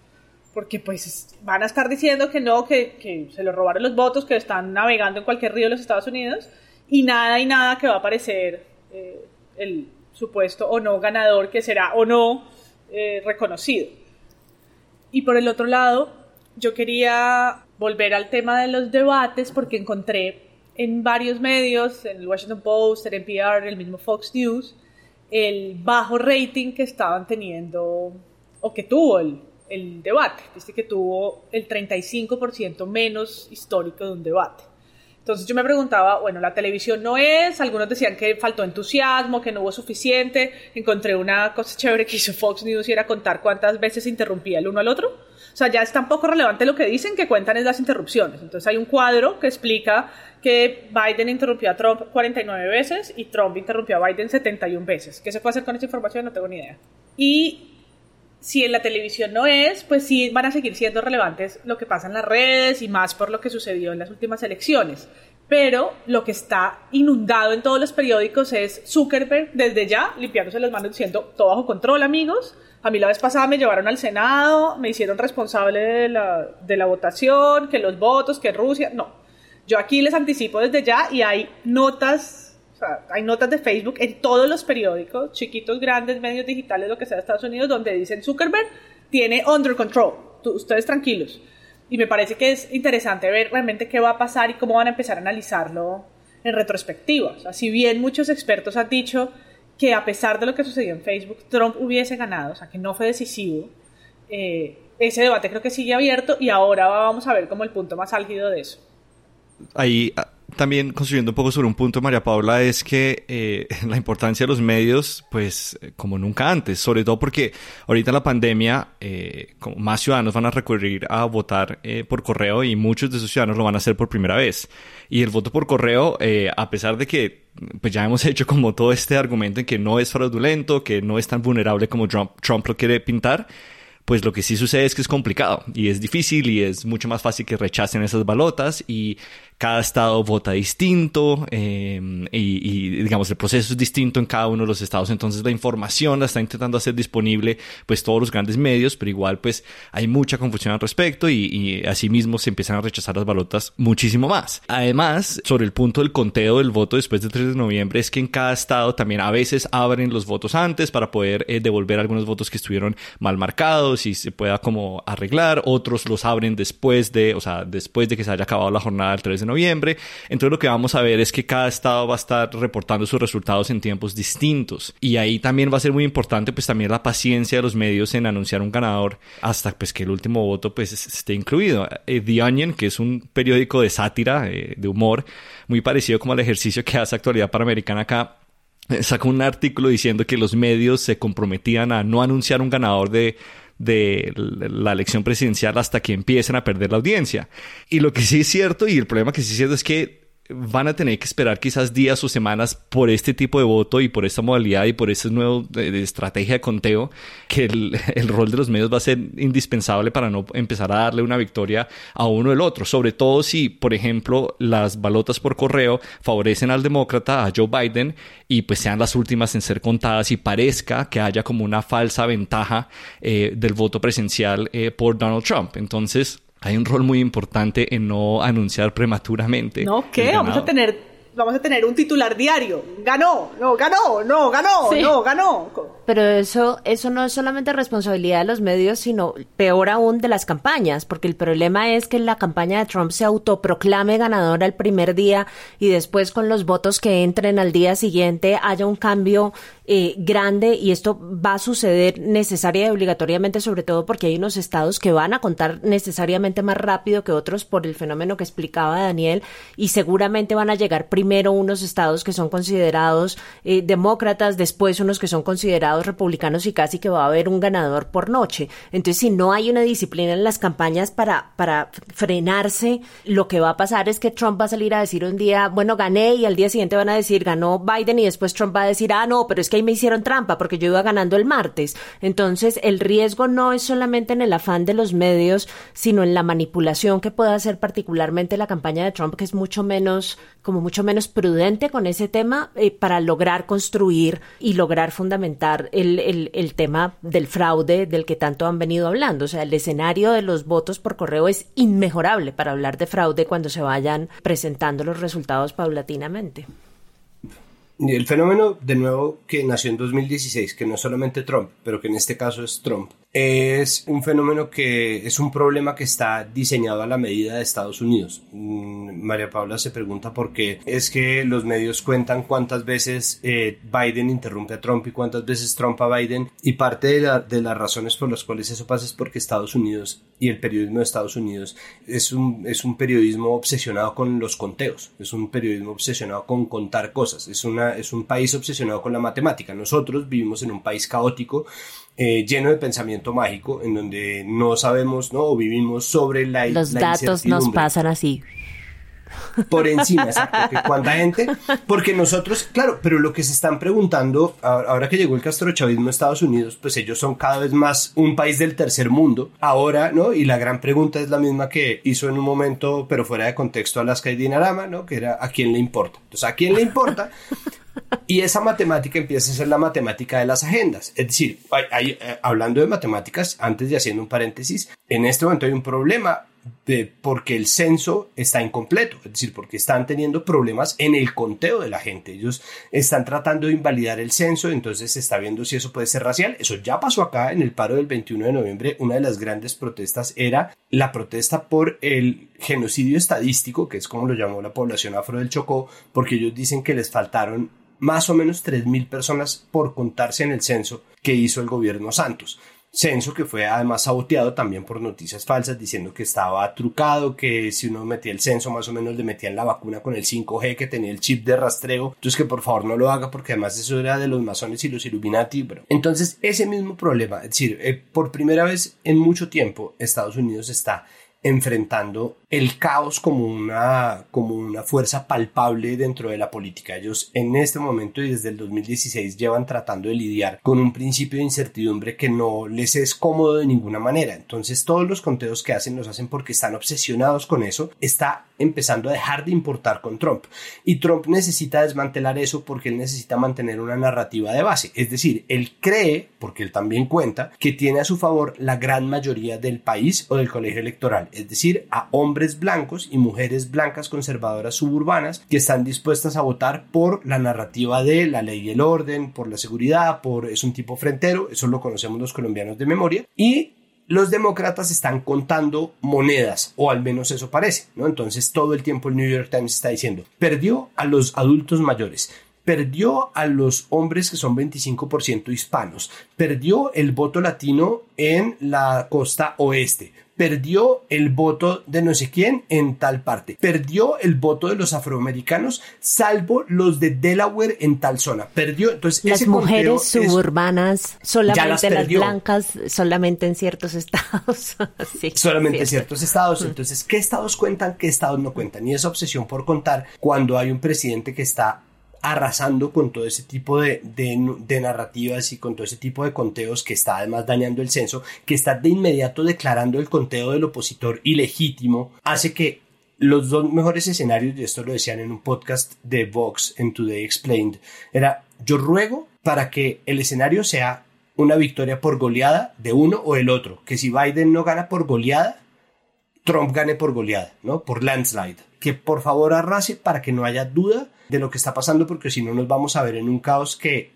porque pues van a estar diciendo que no, que, se lo robaron los votos, que están navegando en cualquier río de los Estados Unidos, y nada y nada que va a aparecer eh, el supuesto o no ganador que será o no eh, reconocido. Y por el otro lado, yo quería volver al tema de los debates porque encontré en varios medios, en el Washington Post, en NPR, el mismo Fox News, el bajo rating que estaban teniendo o que tuvo el, el debate. Dice que tuvo el 35% menos histórico de un debate. Entonces yo me preguntaba, bueno, la televisión no es, algunos decían que faltó entusiasmo, que no hubo suficiente. Encontré una cosa chévere que hizo Fox News y era contar cuántas veces interrumpía el uno al otro. O sea, ya es tan poco relevante lo que dicen que cuentan es las interrupciones. Entonces hay un cuadro que explica que Biden interrumpió a Trump 49 veces y Trump interrumpió a Biden 71 veces. ¿Qué se puede hacer con esa información? No tengo ni idea. Y si en la televisión no es, pues sí van a seguir siendo relevantes lo que pasa en las redes y más por lo que sucedió en las últimas elecciones. Pero lo que está inundado en todos los periódicos es Zuckerberg desde ya limpiándose las manos diciendo todo bajo control, amigos. A mí la vez pasada me llevaron al Senado, me hicieron responsable de la, de la votación, que los votos, que Rusia. No. Yo aquí les anticipo desde ya y hay notas sea, hay notas de Facebook en todos los periódicos, chiquitos, grandes, medios digitales, lo que sea de Estados Unidos, donde dicen Zuckerberg tiene under control. ustedes tranquilos. Y me parece que es interesante ver realmente qué va a pasar y cómo van a empezar a analizarlo en retrospectiva. O sea, si bien muchos expertos han dicho que a pesar de lo que sucedió en Facebook, Trump hubiese ganado, o sea, que no fue decisivo, eh, ese debate creo que sigue abierto y ahora vamos a ver como el punto más álgido de eso. Ahí también construyendo un poco sobre un punto, María Paula, es que eh, la importancia de los medios, pues como nunca antes, sobre todo porque ahorita en la pandemia, eh, más ciudadanos van a recurrir a votar eh, por correo y muchos de esos ciudadanos lo van a hacer por primera vez. Y el voto por correo, a pesar de que pues ya hemos hecho como todo este argumento en que no es fraudulento, que no es tan vulnerable como Trump, Trump lo quiere pintar, pues lo que sí sucede es que es complicado y es difícil y es mucho más fácil que rechacen esas balotas y cada estado vota distinto eh, y, digamos el proceso es distinto en cada uno de los estados. Entonces la información la está intentando hacer disponible pues todos los grandes medios pero igual pues hay mucha confusión al respecto y, asimismo se empiezan a rechazar las balotas muchísimo más. Además sobre el punto del conteo del voto después del 3 de noviembre es que en cada estado también a veces abren los votos antes para poder eh, devolver algunos votos que estuvieron mal marcados y se pueda como arreglar. Otros los abren después de o sea después de que se haya acabado la jornada del 3 de noviembre. Entonces lo que vamos a ver es que cada estado va a estar reportando sus resultados en tiempos distintos. Y ahí también va a ser muy importante pues también la paciencia de los medios en anunciar un ganador hasta pues que el último voto pues esté incluido. Eh, The Onion, que es un periódico de sátira, eh, de humor, muy parecido como al ejercicio que hace Actualidad Panamericana acá, eh, sacó un artículo diciendo que los medios se comprometían a no anunciar un ganador de de la elección presidencial hasta que empiecen a perder la audiencia. Y lo que sí es cierto, y el problema que sí es cierto es que van a tener que esperar quizás días o semanas por este tipo de voto y por esta modalidad y por esta nueva de, estrategia de conteo, que el, el, rol de los medios va a ser indispensable para no empezar a darle una victoria a uno o el otro, sobre todo si, por ejemplo, las balotas por correo favorecen al demócrata, a Joe Biden, y pues sean las últimas en ser contadas y parezca que haya como una falsa ventaja eh, del voto presencial eh, por Donald Trump. Entonces, hay un rol muy importante en no anunciar prematuramente. No, ¿qué? Vamos a tener vamos a tener un titular diario. Ganó, no, ganó, no, ganó, no, ganó. Pero eso, eso no es solamente responsabilidad de los medios, sino peor aún de las campañas, porque el problema es que la campaña de Trump se autoproclame ganadora el primer día y después con los votos que entren al día siguiente haya un cambio eh, grande y esto va a suceder necesaria y obligatoriamente, sobre todo porque hay unos estados que van a contar necesariamente más rápido que otros por el fenómeno que explicaba Daniel y seguramente van a llegar primero unos estados que son considerados eh, demócratas, después unos que son considerados republicanos y casi que va a haber un ganador por noche. Entonces, si no hay una disciplina en las campañas para, para frenarse, lo que va a pasar es que Trump va a salir a decir un día, bueno, gané y al día siguiente van a decir, ganó Biden y después Trump va a decir, ah, no, pero es que ahí me hicieron trampa porque yo iba ganando el martes. Entonces, el riesgo no es solamente en el afán de los medios, sino en la manipulación que puede hacer particularmente la campaña de Trump, que es mucho menos, como mucho menos prudente con ese tema eh, para lograr construir y lograr fundamentar el, el, tema del fraude del que tanto han venido hablando. O sea, el escenario de los votos por correo es inmejorable para hablar de fraude cuando se vayan presentando los resultados paulatinamente. Y el fenómeno, de nuevo, que nació en 2016, que no es solamente Trump, pero que en este caso es Trump, es un fenómeno que es un problema que está diseñado a la medida de Estados Unidos. Mm, María Paula se pregunta por qué es que los medios cuentan cuántas veces eh, Biden interrumpe a Trump y cuántas veces Trump a Biden y parte de, de, las razones por las cuales eso pasa es porque Estados Unidos y el periodismo de Estados Unidos es un, es un periodismo obsesionado con los conteos, es un periodismo obsesionado con contar cosas, es, una, es un país obsesionado con la matemática. Nosotros vivimos en un país caótico eh, lleno de pensamiento mágico, en donde no sabemos, ¿no? O vivimos sobre la Los datos nos pasan así. Por encima, exacto. ¿Cuánta gente? Porque nosotros, claro, pero lo que se están preguntando, ahora que llegó el castrochavismo a Estados Unidos, pues ellos son cada vez más un país del tercer mundo. Ahora, ¿no? Y la gran pregunta es la misma que hizo en un momento, pero fuera de contexto, Alaska y Dinarama, ¿no? Que era ¿a quién le importa? Entonces, ¿a quién le importa? Y esa matemática empieza a ser la matemática de las agendas. Es decir, eh, hablando de matemáticas, antes de haciendo un paréntesis, en este momento hay un problema de, porque el censo está incompleto, es decir, porque están teniendo problemas en el conteo de la gente. Ellos están tratando de invalidar el censo, entonces se está viendo si eso puede ser racial. Eso ya pasó acá en el paro del 21 de noviembre. Una de las grandes protestas era la protesta por el genocidio estadístico, que es como lo llamó la población afro del Chocó, porque ellos dicen que les faltaron más o menos 3.000 personas por contarse en el censo que hizo el gobierno Santos. Censo que fue además saboteado también por noticias falsas diciendo que estaba trucado, que si uno metía el censo más o menos le metían la vacuna con el 5G que tenía el chip de rastreo, entonces que por favor no lo haga porque además eso era de los masones y los Illuminati. Entonces ese mismo problema, es decir, eh, por primera vez en mucho tiempo Estados Unidos está enfrentando el caos como una, como una fuerza palpable dentro de la política. Ellos en este momento y desde el 2016 llevan tratando de lidiar con un principio de incertidumbre que no les es cómodo de ninguna manera. Entonces todos los conteos que hacen los hacen porque están obsesionados con eso. Está empezando a dejar de importar con Trump. Y Trump necesita desmantelar eso porque él necesita mantener una narrativa de base. Es decir, él cree, porque él también cuenta, que tiene a su favor la gran mayoría del país o del colegio electoral. Es decir, a hombres blancos y mujeres blancas conservadoras suburbanas que están dispuestas a votar por la narrativa de la ley y el orden, por la seguridad, por es un tipo frentero, eso lo conocemos los colombianos de memoria, y los demócratas están contando monedas, o al menos eso parece, ¿no? Entonces todo el tiempo el New York Times está diciendo, perdió a los adultos mayores, perdió a los hombres que son 25% hispanos, perdió el voto latino en la costa oeste, perdió el voto de no sé quién en tal parte, perdió el voto de los afroamericanos, salvo los de Delaware en tal zona, perdió. Entonces, las mujeres suburbanas, solamente las, blancas, solamente en ciertos estados. solamente en ciertos estados. Entonces, ¿qué estados cuentan, qué estados no cuentan? Y esa obsesión por contar cuando hay un presidente que está arrasando con todo ese tipo de, de, narrativas y con todo ese tipo de conteos que está además dañando el censo, que está de inmediato declarando el conteo del opositor ilegítimo, hace que los dos mejores escenarios, y esto lo decían en un podcast de Vox en Today Explained, era yo ruego para que el escenario sea una victoria por goleada de uno o el otro, que si Biden no gana por goleada, Trump gane por goleada, ¿no? Por landslide. Que por favor arrase para que no haya duda de lo que está pasando porque si no nos vamos a ver en un caos que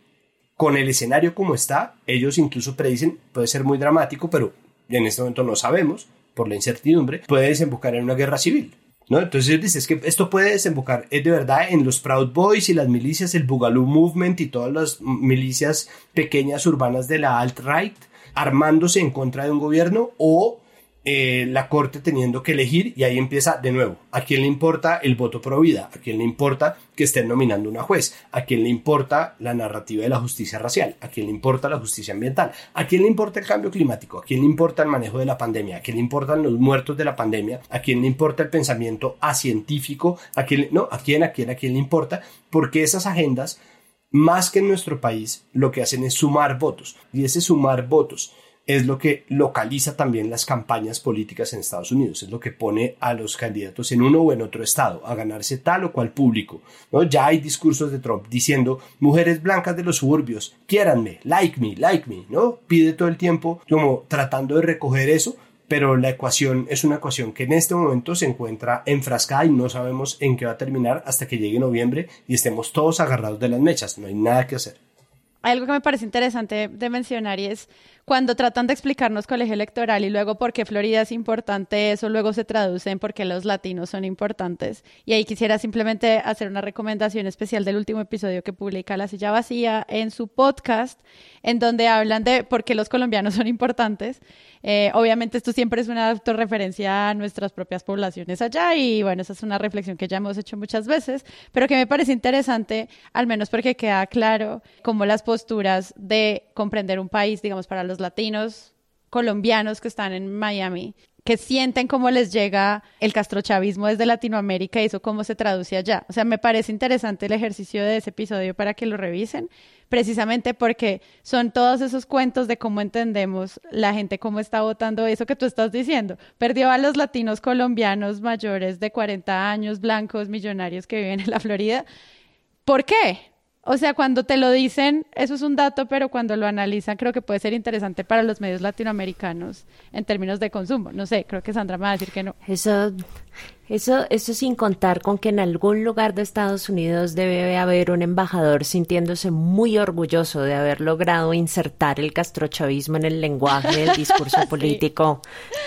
con el escenario como está, ellos incluso predicen, puede ser muy dramático, pero en este momento no sabemos, por la incertidumbre, puede desembocar en una guerra civil. ¿No? Entonces dices que esto puede desembocar es de verdad en los Proud Boys y las milicias, el Boogaloo Movement y todas las milicias pequeñas urbanas de la alt-right armándose en contra de un gobierno o eh, la Corte teniendo que elegir y ahí empieza de nuevo. ¿A quién le importa el voto pro vida? ¿A quién le importa que estén nominando una juez? ¿A quién le importa la narrativa de la justicia racial? ¿A quién le importa la justicia ambiental? ¿A quién le importa el cambio climático? ¿A quién le importa el manejo de la pandemia? ¿A quién le importan los muertos de la pandemia? ¿A quién le importa el pensamiento acientífico? ¿A quién, no, a quién, a quién, a quién le importa? Porque esas agendas, más que en nuestro país, lo que hacen es sumar votos. Y ese sumar votos es lo que localiza también las campañas políticas en Estados Unidos, es lo que pone a los candidatos en uno o en otro estado a ganarse tal o cual público. ¿no? Ya hay discursos de Trump diciendo mujeres blancas de los suburbios, quiéranme, like me, like me, ¿no? Pide todo el tiempo como tratando de recoger eso, pero la ecuación es una ecuación que en este momento se encuentra enfrascada y no sabemos en qué va a terminar hasta que llegue noviembre y estemos todos agarrados de las mechas, no hay nada que hacer. Hay algo que me parece interesante de mencionar y es cuando tratan de explicarnos colegio electoral y luego por qué Florida es importante, eso luego se traduce en por qué los latinos son importantes. Y ahí quisiera simplemente hacer una recomendación especial del último episodio que publica La Silla Vacía en su podcast, en donde hablan de por qué los colombianos son importantes. Eh, obviamente esto siempre es una autorreferencia a nuestras propias poblaciones allá y bueno, esa es una reflexión que ya hemos hecho muchas veces, pero que me parece interesante, al menos porque queda claro cómo las posturas de comprender un país, digamos, para los latinos colombianos que están en Miami, que sienten cómo les llega el castrochavismo desde Latinoamérica y eso cómo se traduce allá. O sea, me parece interesante el ejercicio de ese episodio para que lo revisen, precisamente porque son todos esos cuentos de cómo entendemos la gente, cómo está votando eso que tú estás diciendo. Perdió a los latinos colombianos mayores de 40 años, blancos, millonarios que viven en la Florida. ¿Por qué? O sea, cuando te lo dicen, eso es un dato, pero cuando lo analizan, creo que puede ser interesante para los medios latinoamericanos en términos de consumo. No sé, creo que Sandra me va a decir que no. Eso eso, eso sin contar con que en algún lugar de Estados Unidos debe haber un embajador sintiéndose muy orgulloso de haber logrado insertar el castrochavismo en el lenguaje del discurso político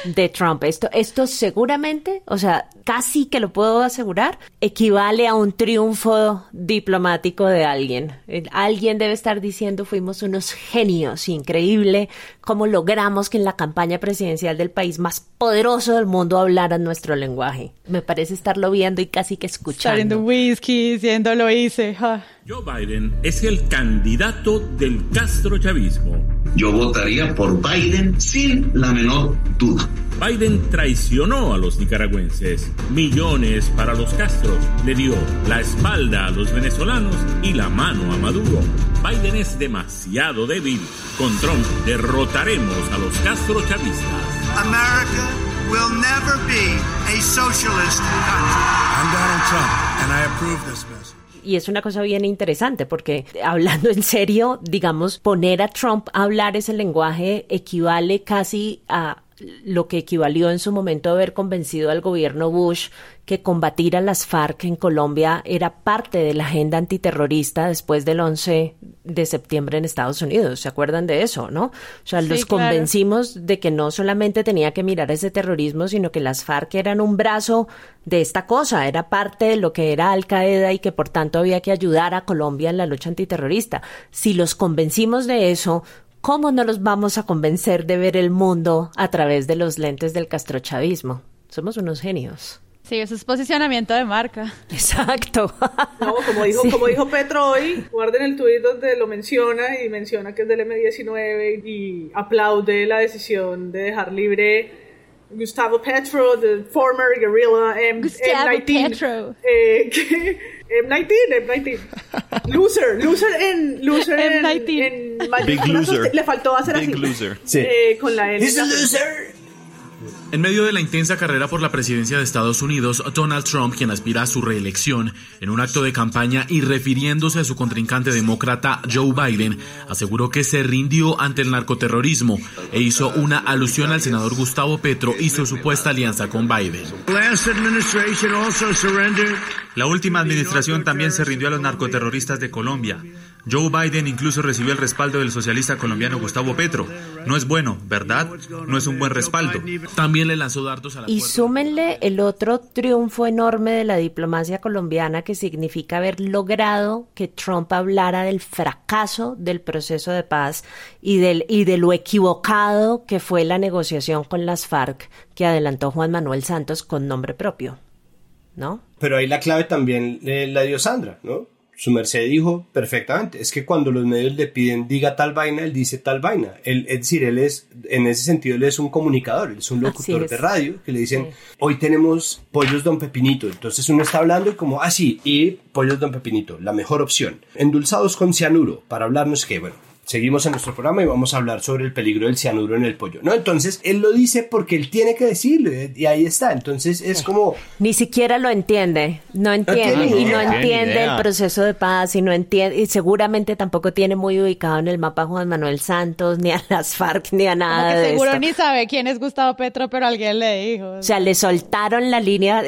de Trump. Esto, esto seguramente, o sea, casi que lo puedo asegurar, equivale a un triunfo diplomático de alguien. Alguien debe estar diciendo fuimos unos genios, increíble cómo logramos que en la campaña presidencial del país más poderoso del mundo hablaran nuestro lenguaje me parece estarlo viendo y casi que escuchando. Saliendo whisky, diciendo lo hice. Joe Biden es el candidato del Castro chavismo. Yo votaría por Biden sin la menor duda. Biden traicionó a los nicaragüenses. Millones para los Castros. Le dio la espalda a los venezolanos y la mano a Maduro. Biden es demasiado débil. Con Trump derrotaremos a los Castro chavistas. America will never be a socialist country. I'm Donald Trump and I approve this message y es una cosa bien interesante porque hablando en serio, digamos, poner a Trump a hablar ese lenguaje equivale casi a lo que equivalió en su momento a haber convencido al gobierno Bush que combatir a las FARC en Colombia era parte de la agenda antiterrorista después del 11 de septiembre en Estados Unidos. ¿Se acuerdan de eso, no? O sea, los convencimos de que no solamente tenía que mirar ese terrorismo, sino que las FARC eran un brazo de esta cosa, era parte de lo que era Al Qaeda y que por tanto había que ayudar a Colombia en la lucha antiterrorista. Si los convencimos de eso, ¿cómo no los vamos a convencer de ver el mundo a través de los lentes del castrochavismo? Somos unos genios. Sí, eso es posicionamiento de marca. Exacto. No, como dijo, como dijo Petro hoy, guarden el tuit donde lo menciona y menciona que es del M19 y aplaude la decisión de dejar libre Gustavo Petro, the former guerrilla M Gustavo M19. Petro. Eh, M19, M19. Loser, loser en loser M19. En, Big loser. Le faltó hacer Big así. loser. Sí. Eh, con la L. He's a loser. En medio de la intensa carrera por la presidencia de Estados Unidos, Donald Trump, quien aspira a su reelección, en un acto de campaña y refiriéndose a su contrincante demócrata Joe Biden, aseguró que se rindió ante el narcoterrorismo e hizo una alusión al senador Gustavo Petro y su supuesta alianza con Biden. La última administración también se rindió a los narcoterroristas de Colombia. Joe Biden incluso recibió el respaldo del socialista colombiano Gustavo Petro. No es bueno, ¿verdad? No es un buen respaldo. También le lanzó dardos a la Y súmenle el otro triunfo enorme de la diplomacia colombiana que significa haber logrado que Trump hablara del fracaso del proceso de paz y, del, y de lo equivocado que fue la negociación con las FARC que adelantó Juan Manuel Santos con nombre propio. ¿No? Pero ahí la clave también eh, la dio Sandra, ¿no? Su merced dijo perfectamente, es que cuando los medios le piden diga tal vaina, él dice tal vaina. Él, es decir, él es, en ese sentido, él es un comunicador, él es un locutor de radio que le dicen, hoy tenemos pollos don Pepinito. Entonces uno está hablando y como, así, ah, y pollos don Pepinito, la mejor opción. Endulzados con cianuro, para hablarnos que, bueno, seguimos en nuestro programa y vamos a hablar sobre el peligro del cianuro en el pollo, ¿no? Entonces, él lo dice porque él tiene que decirlo y ahí está. Entonces, es como... Ni siquiera lo entiende, no entiende y no entiende el proceso de paz y no entiende y seguramente tampoco tiene muy ubicado en el mapa Juan Manuel Santos, ni a las FARC, ni a nada de seguro ni sabe quién es Gustavo Petro, pero alguien le dijo. O sea, le soltaron la línea,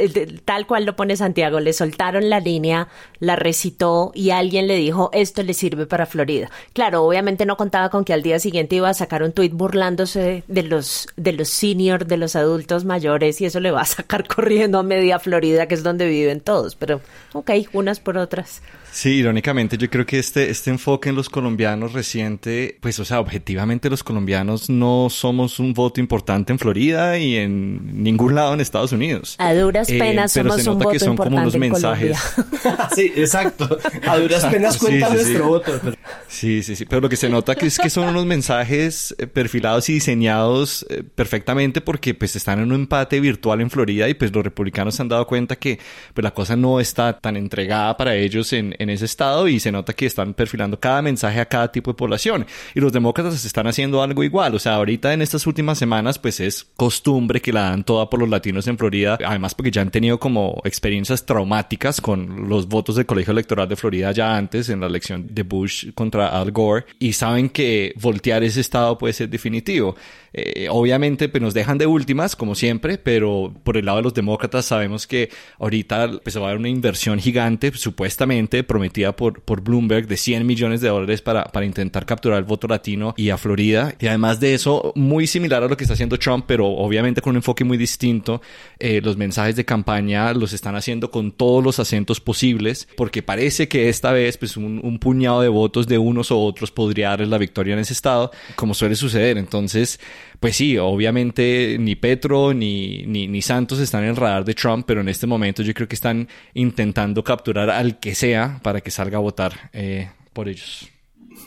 tal cual lo pone Santiago, le soltaron la línea, la recitó y alguien le dijo, esto le sirve para Florida. Claro, obviamente obviamente no contaba con que al día siguiente iba a sacar un tuit burlándose de los, de los seniors, de los adultos mayores, y eso le va a sacar corriendo a media Florida, que es donde viven todos. Pero, ok, unas por otras. Sí, irónicamente yo creo que este, este enfoque en los colombianos reciente, pues o sea, objetivamente los colombianos no somos un voto importante en Florida y en ningún lado en Estados Unidos. A duras eh, penas somos un voto que son como unos mensajes. sí, exacto. A duras penas cuenta nuestro voto. Sí, sí, sí. Pero lo que se nota que es que son unos mensajes eh, perfilados y diseñados eh, perfectamente porque pues están en un empate virtual en Florida y pues los republicanos se han dado cuenta que pues la cosa no está tan entregada para ellos en en ese estado y se nota que están perfilando cada mensaje a cada tipo de población. Y los demócratas están haciendo algo igual. O sea, ahorita en estas últimas semanas, pues es costumbre que la dan toda por los latinos en Florida. Además, porque ya han tenido como experiencias traumáticas con los votos del colegio electoral de Florida ya antes en la elección de Bush contra Al Gore saben que voltear ese estado puede ser definitivo. Eh, obviamente, pues nos dejan de últimas, como siempre, pero por el lado de los demócratas sabemos que ahorita pues, va a haber una inversión gigante, supuestamente prometida por, por Bloomberg, de 100 millones de dólares para, para intentar capturar el voto latino y a Florida. Y además de eso, muy similar a lo que está haciendo Trump, pero obviamente con un enfoque muy distinto, eh, los mensajes de campaña los están haciendo con todos los acentos posibles, porque parece que esta vez, pues un, un puñado de votos de unos o otros podría darles la victoria en ese estado, como suele suceder. Entonces, pues sí, obviamente ni Petro ni, ni, Santos están en el radar de Trump, pero en este momento yo creo que están intentando capturar al que sea para que salga a votar eh, por ellos.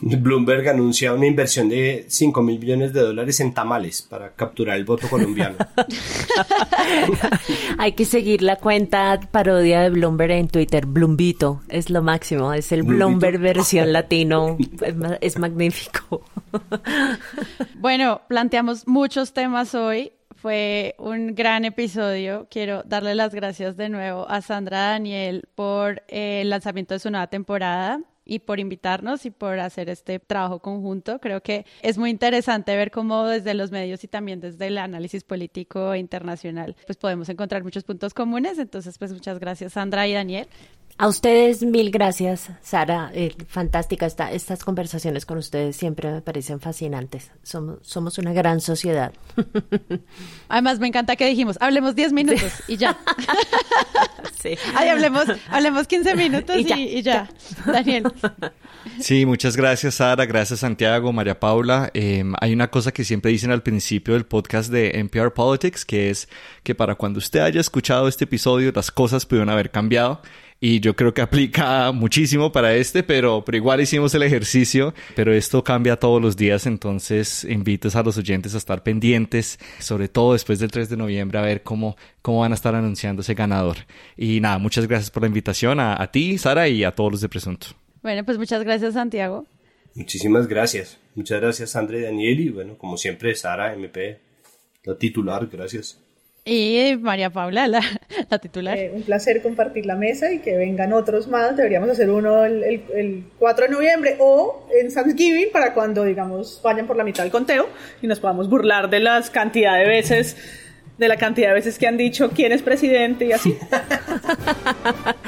Bloomberg anuncia una inversión de 5 mil millones de dólares en tamales para capturar el voto colombiano. Hay que seguir la cuenta parodia de Bloomberg en Twitter. Bloombito es lo máximo. Es el Bloomberg versión latino. Es, magnífico. bueno, planteamos muchos temas hoy. Fue un gran episodio. Quiero darle las gracias de nuevo a Sandra Daniel por el lanzamiento de su nueva temporada y por invitarnos y por hacer este trabajo conjunto. Creo que es muy interesante ver cómo desde los medios y también desde el análisis político internacional, pues podemos encontrar muchos puntos comunes. Entonces, pues muchas gracias Sandra y Daniel. A ustedes mil gracias, Sara. Eh, fantástica esta, estas conversaciones con ustedes siempre me parecen fascinantes. Somos, somos una gran sociedad. Además, me encanta que dijimos, hablemos 10 minutos y ya. sí. Ay, hablemos, hablemos 15 minutos y ya. Daniel. Sí, muchas gracias, Sara. Gracias, Santiago, María Paula. Em, hay una cosa que siempre dicen al principio del podcast de NPR Politics, que es que para cuando usted haya escuchado este episodio, las cosas pudieron haber cambiado y yo creo que aplica muchísimo para este, pero, pero igual hicimos el ejercicio, pero esto cambia todos los días, entonces invites a los oyentes a estar pendientes, sobre todo después del 3 de noviembre, a ver cómo, cómo van a estar anunciando ese ganador. Y nada, muchas gracias por la invitación a, a ti, Sara, y a todos los de Presunto. Bueno, pues muchas gracias, Santiago. Muchísimas gracias. Muchas gracias, André y Daniel, y bueno, como siempre, Sara, MP, la titular, gracias. Y María Paula, la, titular. Eh, un placer compartir la mesa y que vengan otros más. Deberíamos hacer uno el, el, 4 de noviembre o en Thanksgiving para cuando, digamos, vayan por la mitad del conteo y nos podamos burlar de las cantidad de veces, de la cantidad de veces que han dicho quién es presidente y así.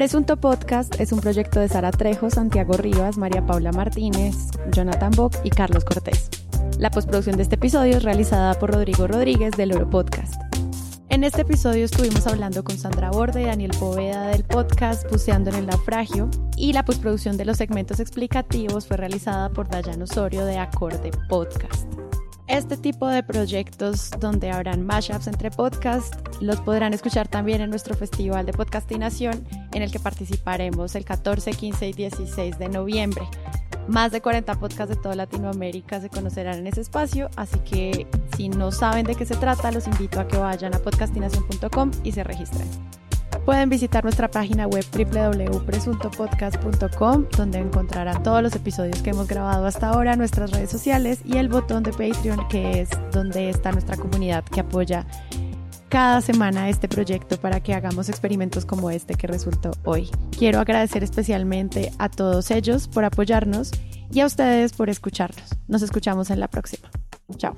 Presunto Podcast es un proyecto de Sara Trejo, Santiago Rivas, María Paula Martínez, Jonathan Bock y Carlos Cortés. La postproducción de este episodio es realizada por Rodrigo Rodríguez del Oro Podcast. En este episodio estuvimos hablando con Sandra Borde y Daniel Poveda del podcast Buceando en el Naufragio y la postproducción de los segmentos explicativos fue realizada por Dayan Osorio de Acorde Podcast. Este tipo de proyectos donde habrán mashups entre podcasts los podrán escuchar también en nuestro Festival de Podcastinación en el que participaremos el 14, 15 y 16 de noviembre. Más de 40 podcasts de toda Latinoamérica se conocerán en ese espacio, así que si no saben de qué se trata, los invito a que vayan a podcastinación.com y se registren. Pueden visitar nuestra página web www.presuntopodcast.com donde encontrarán todos los episodios que hemos grabado hasta ahora, nuestras redes sociales y el botón de Patreon que es donde está nuestra comunidad que apoya cada semana este proyecto para que hagamos experimentos como este que resultó hoy. Quiero agradecer especialmente a todos ellos por apoyarnos y a ustedes por escucharnos. Nos escuchamos en la próxima. Chao.